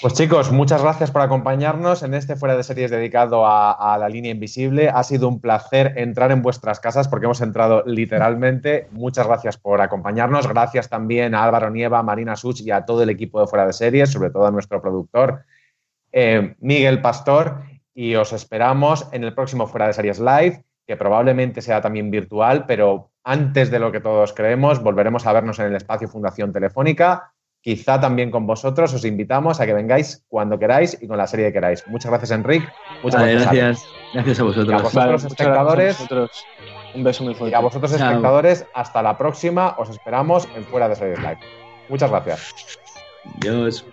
Pues chicos, muchas gracias por acompañarnos en este Fuera de Series dedicado a, la línea invisible. Ha sido un placer entrar en vuestras casas porque hemos entrado literalmente. Muchas gracias por acompañarnos. Gracias también a Álvaro Nieva, Marina Such y a todo el equipo de Fuera de Series, sobre todo a nuestro productor eh, Miguel Pastor. Y os esperamos en el próximo Fuera de Series Live, que probablemente sea también virtual, pero antes de lo que todos creemos, volveremos a vernos en el espacio Fundación Telefónica quizá también con vosotros. Os invitamos a que vengáis cuando queráis y con la serie que queráis. Muchas gracias, Enric. Muchas Vale, gracias. Gracias, gracias a Y a vosotros. vosotros, Vale, a espectadores, vosotros. Un beso muy fuerte. Y a vosotros, Chao. espectadores, hasta la próxima. Os esperamos en Fuera de Series Live. Muchas gracias. Adiós.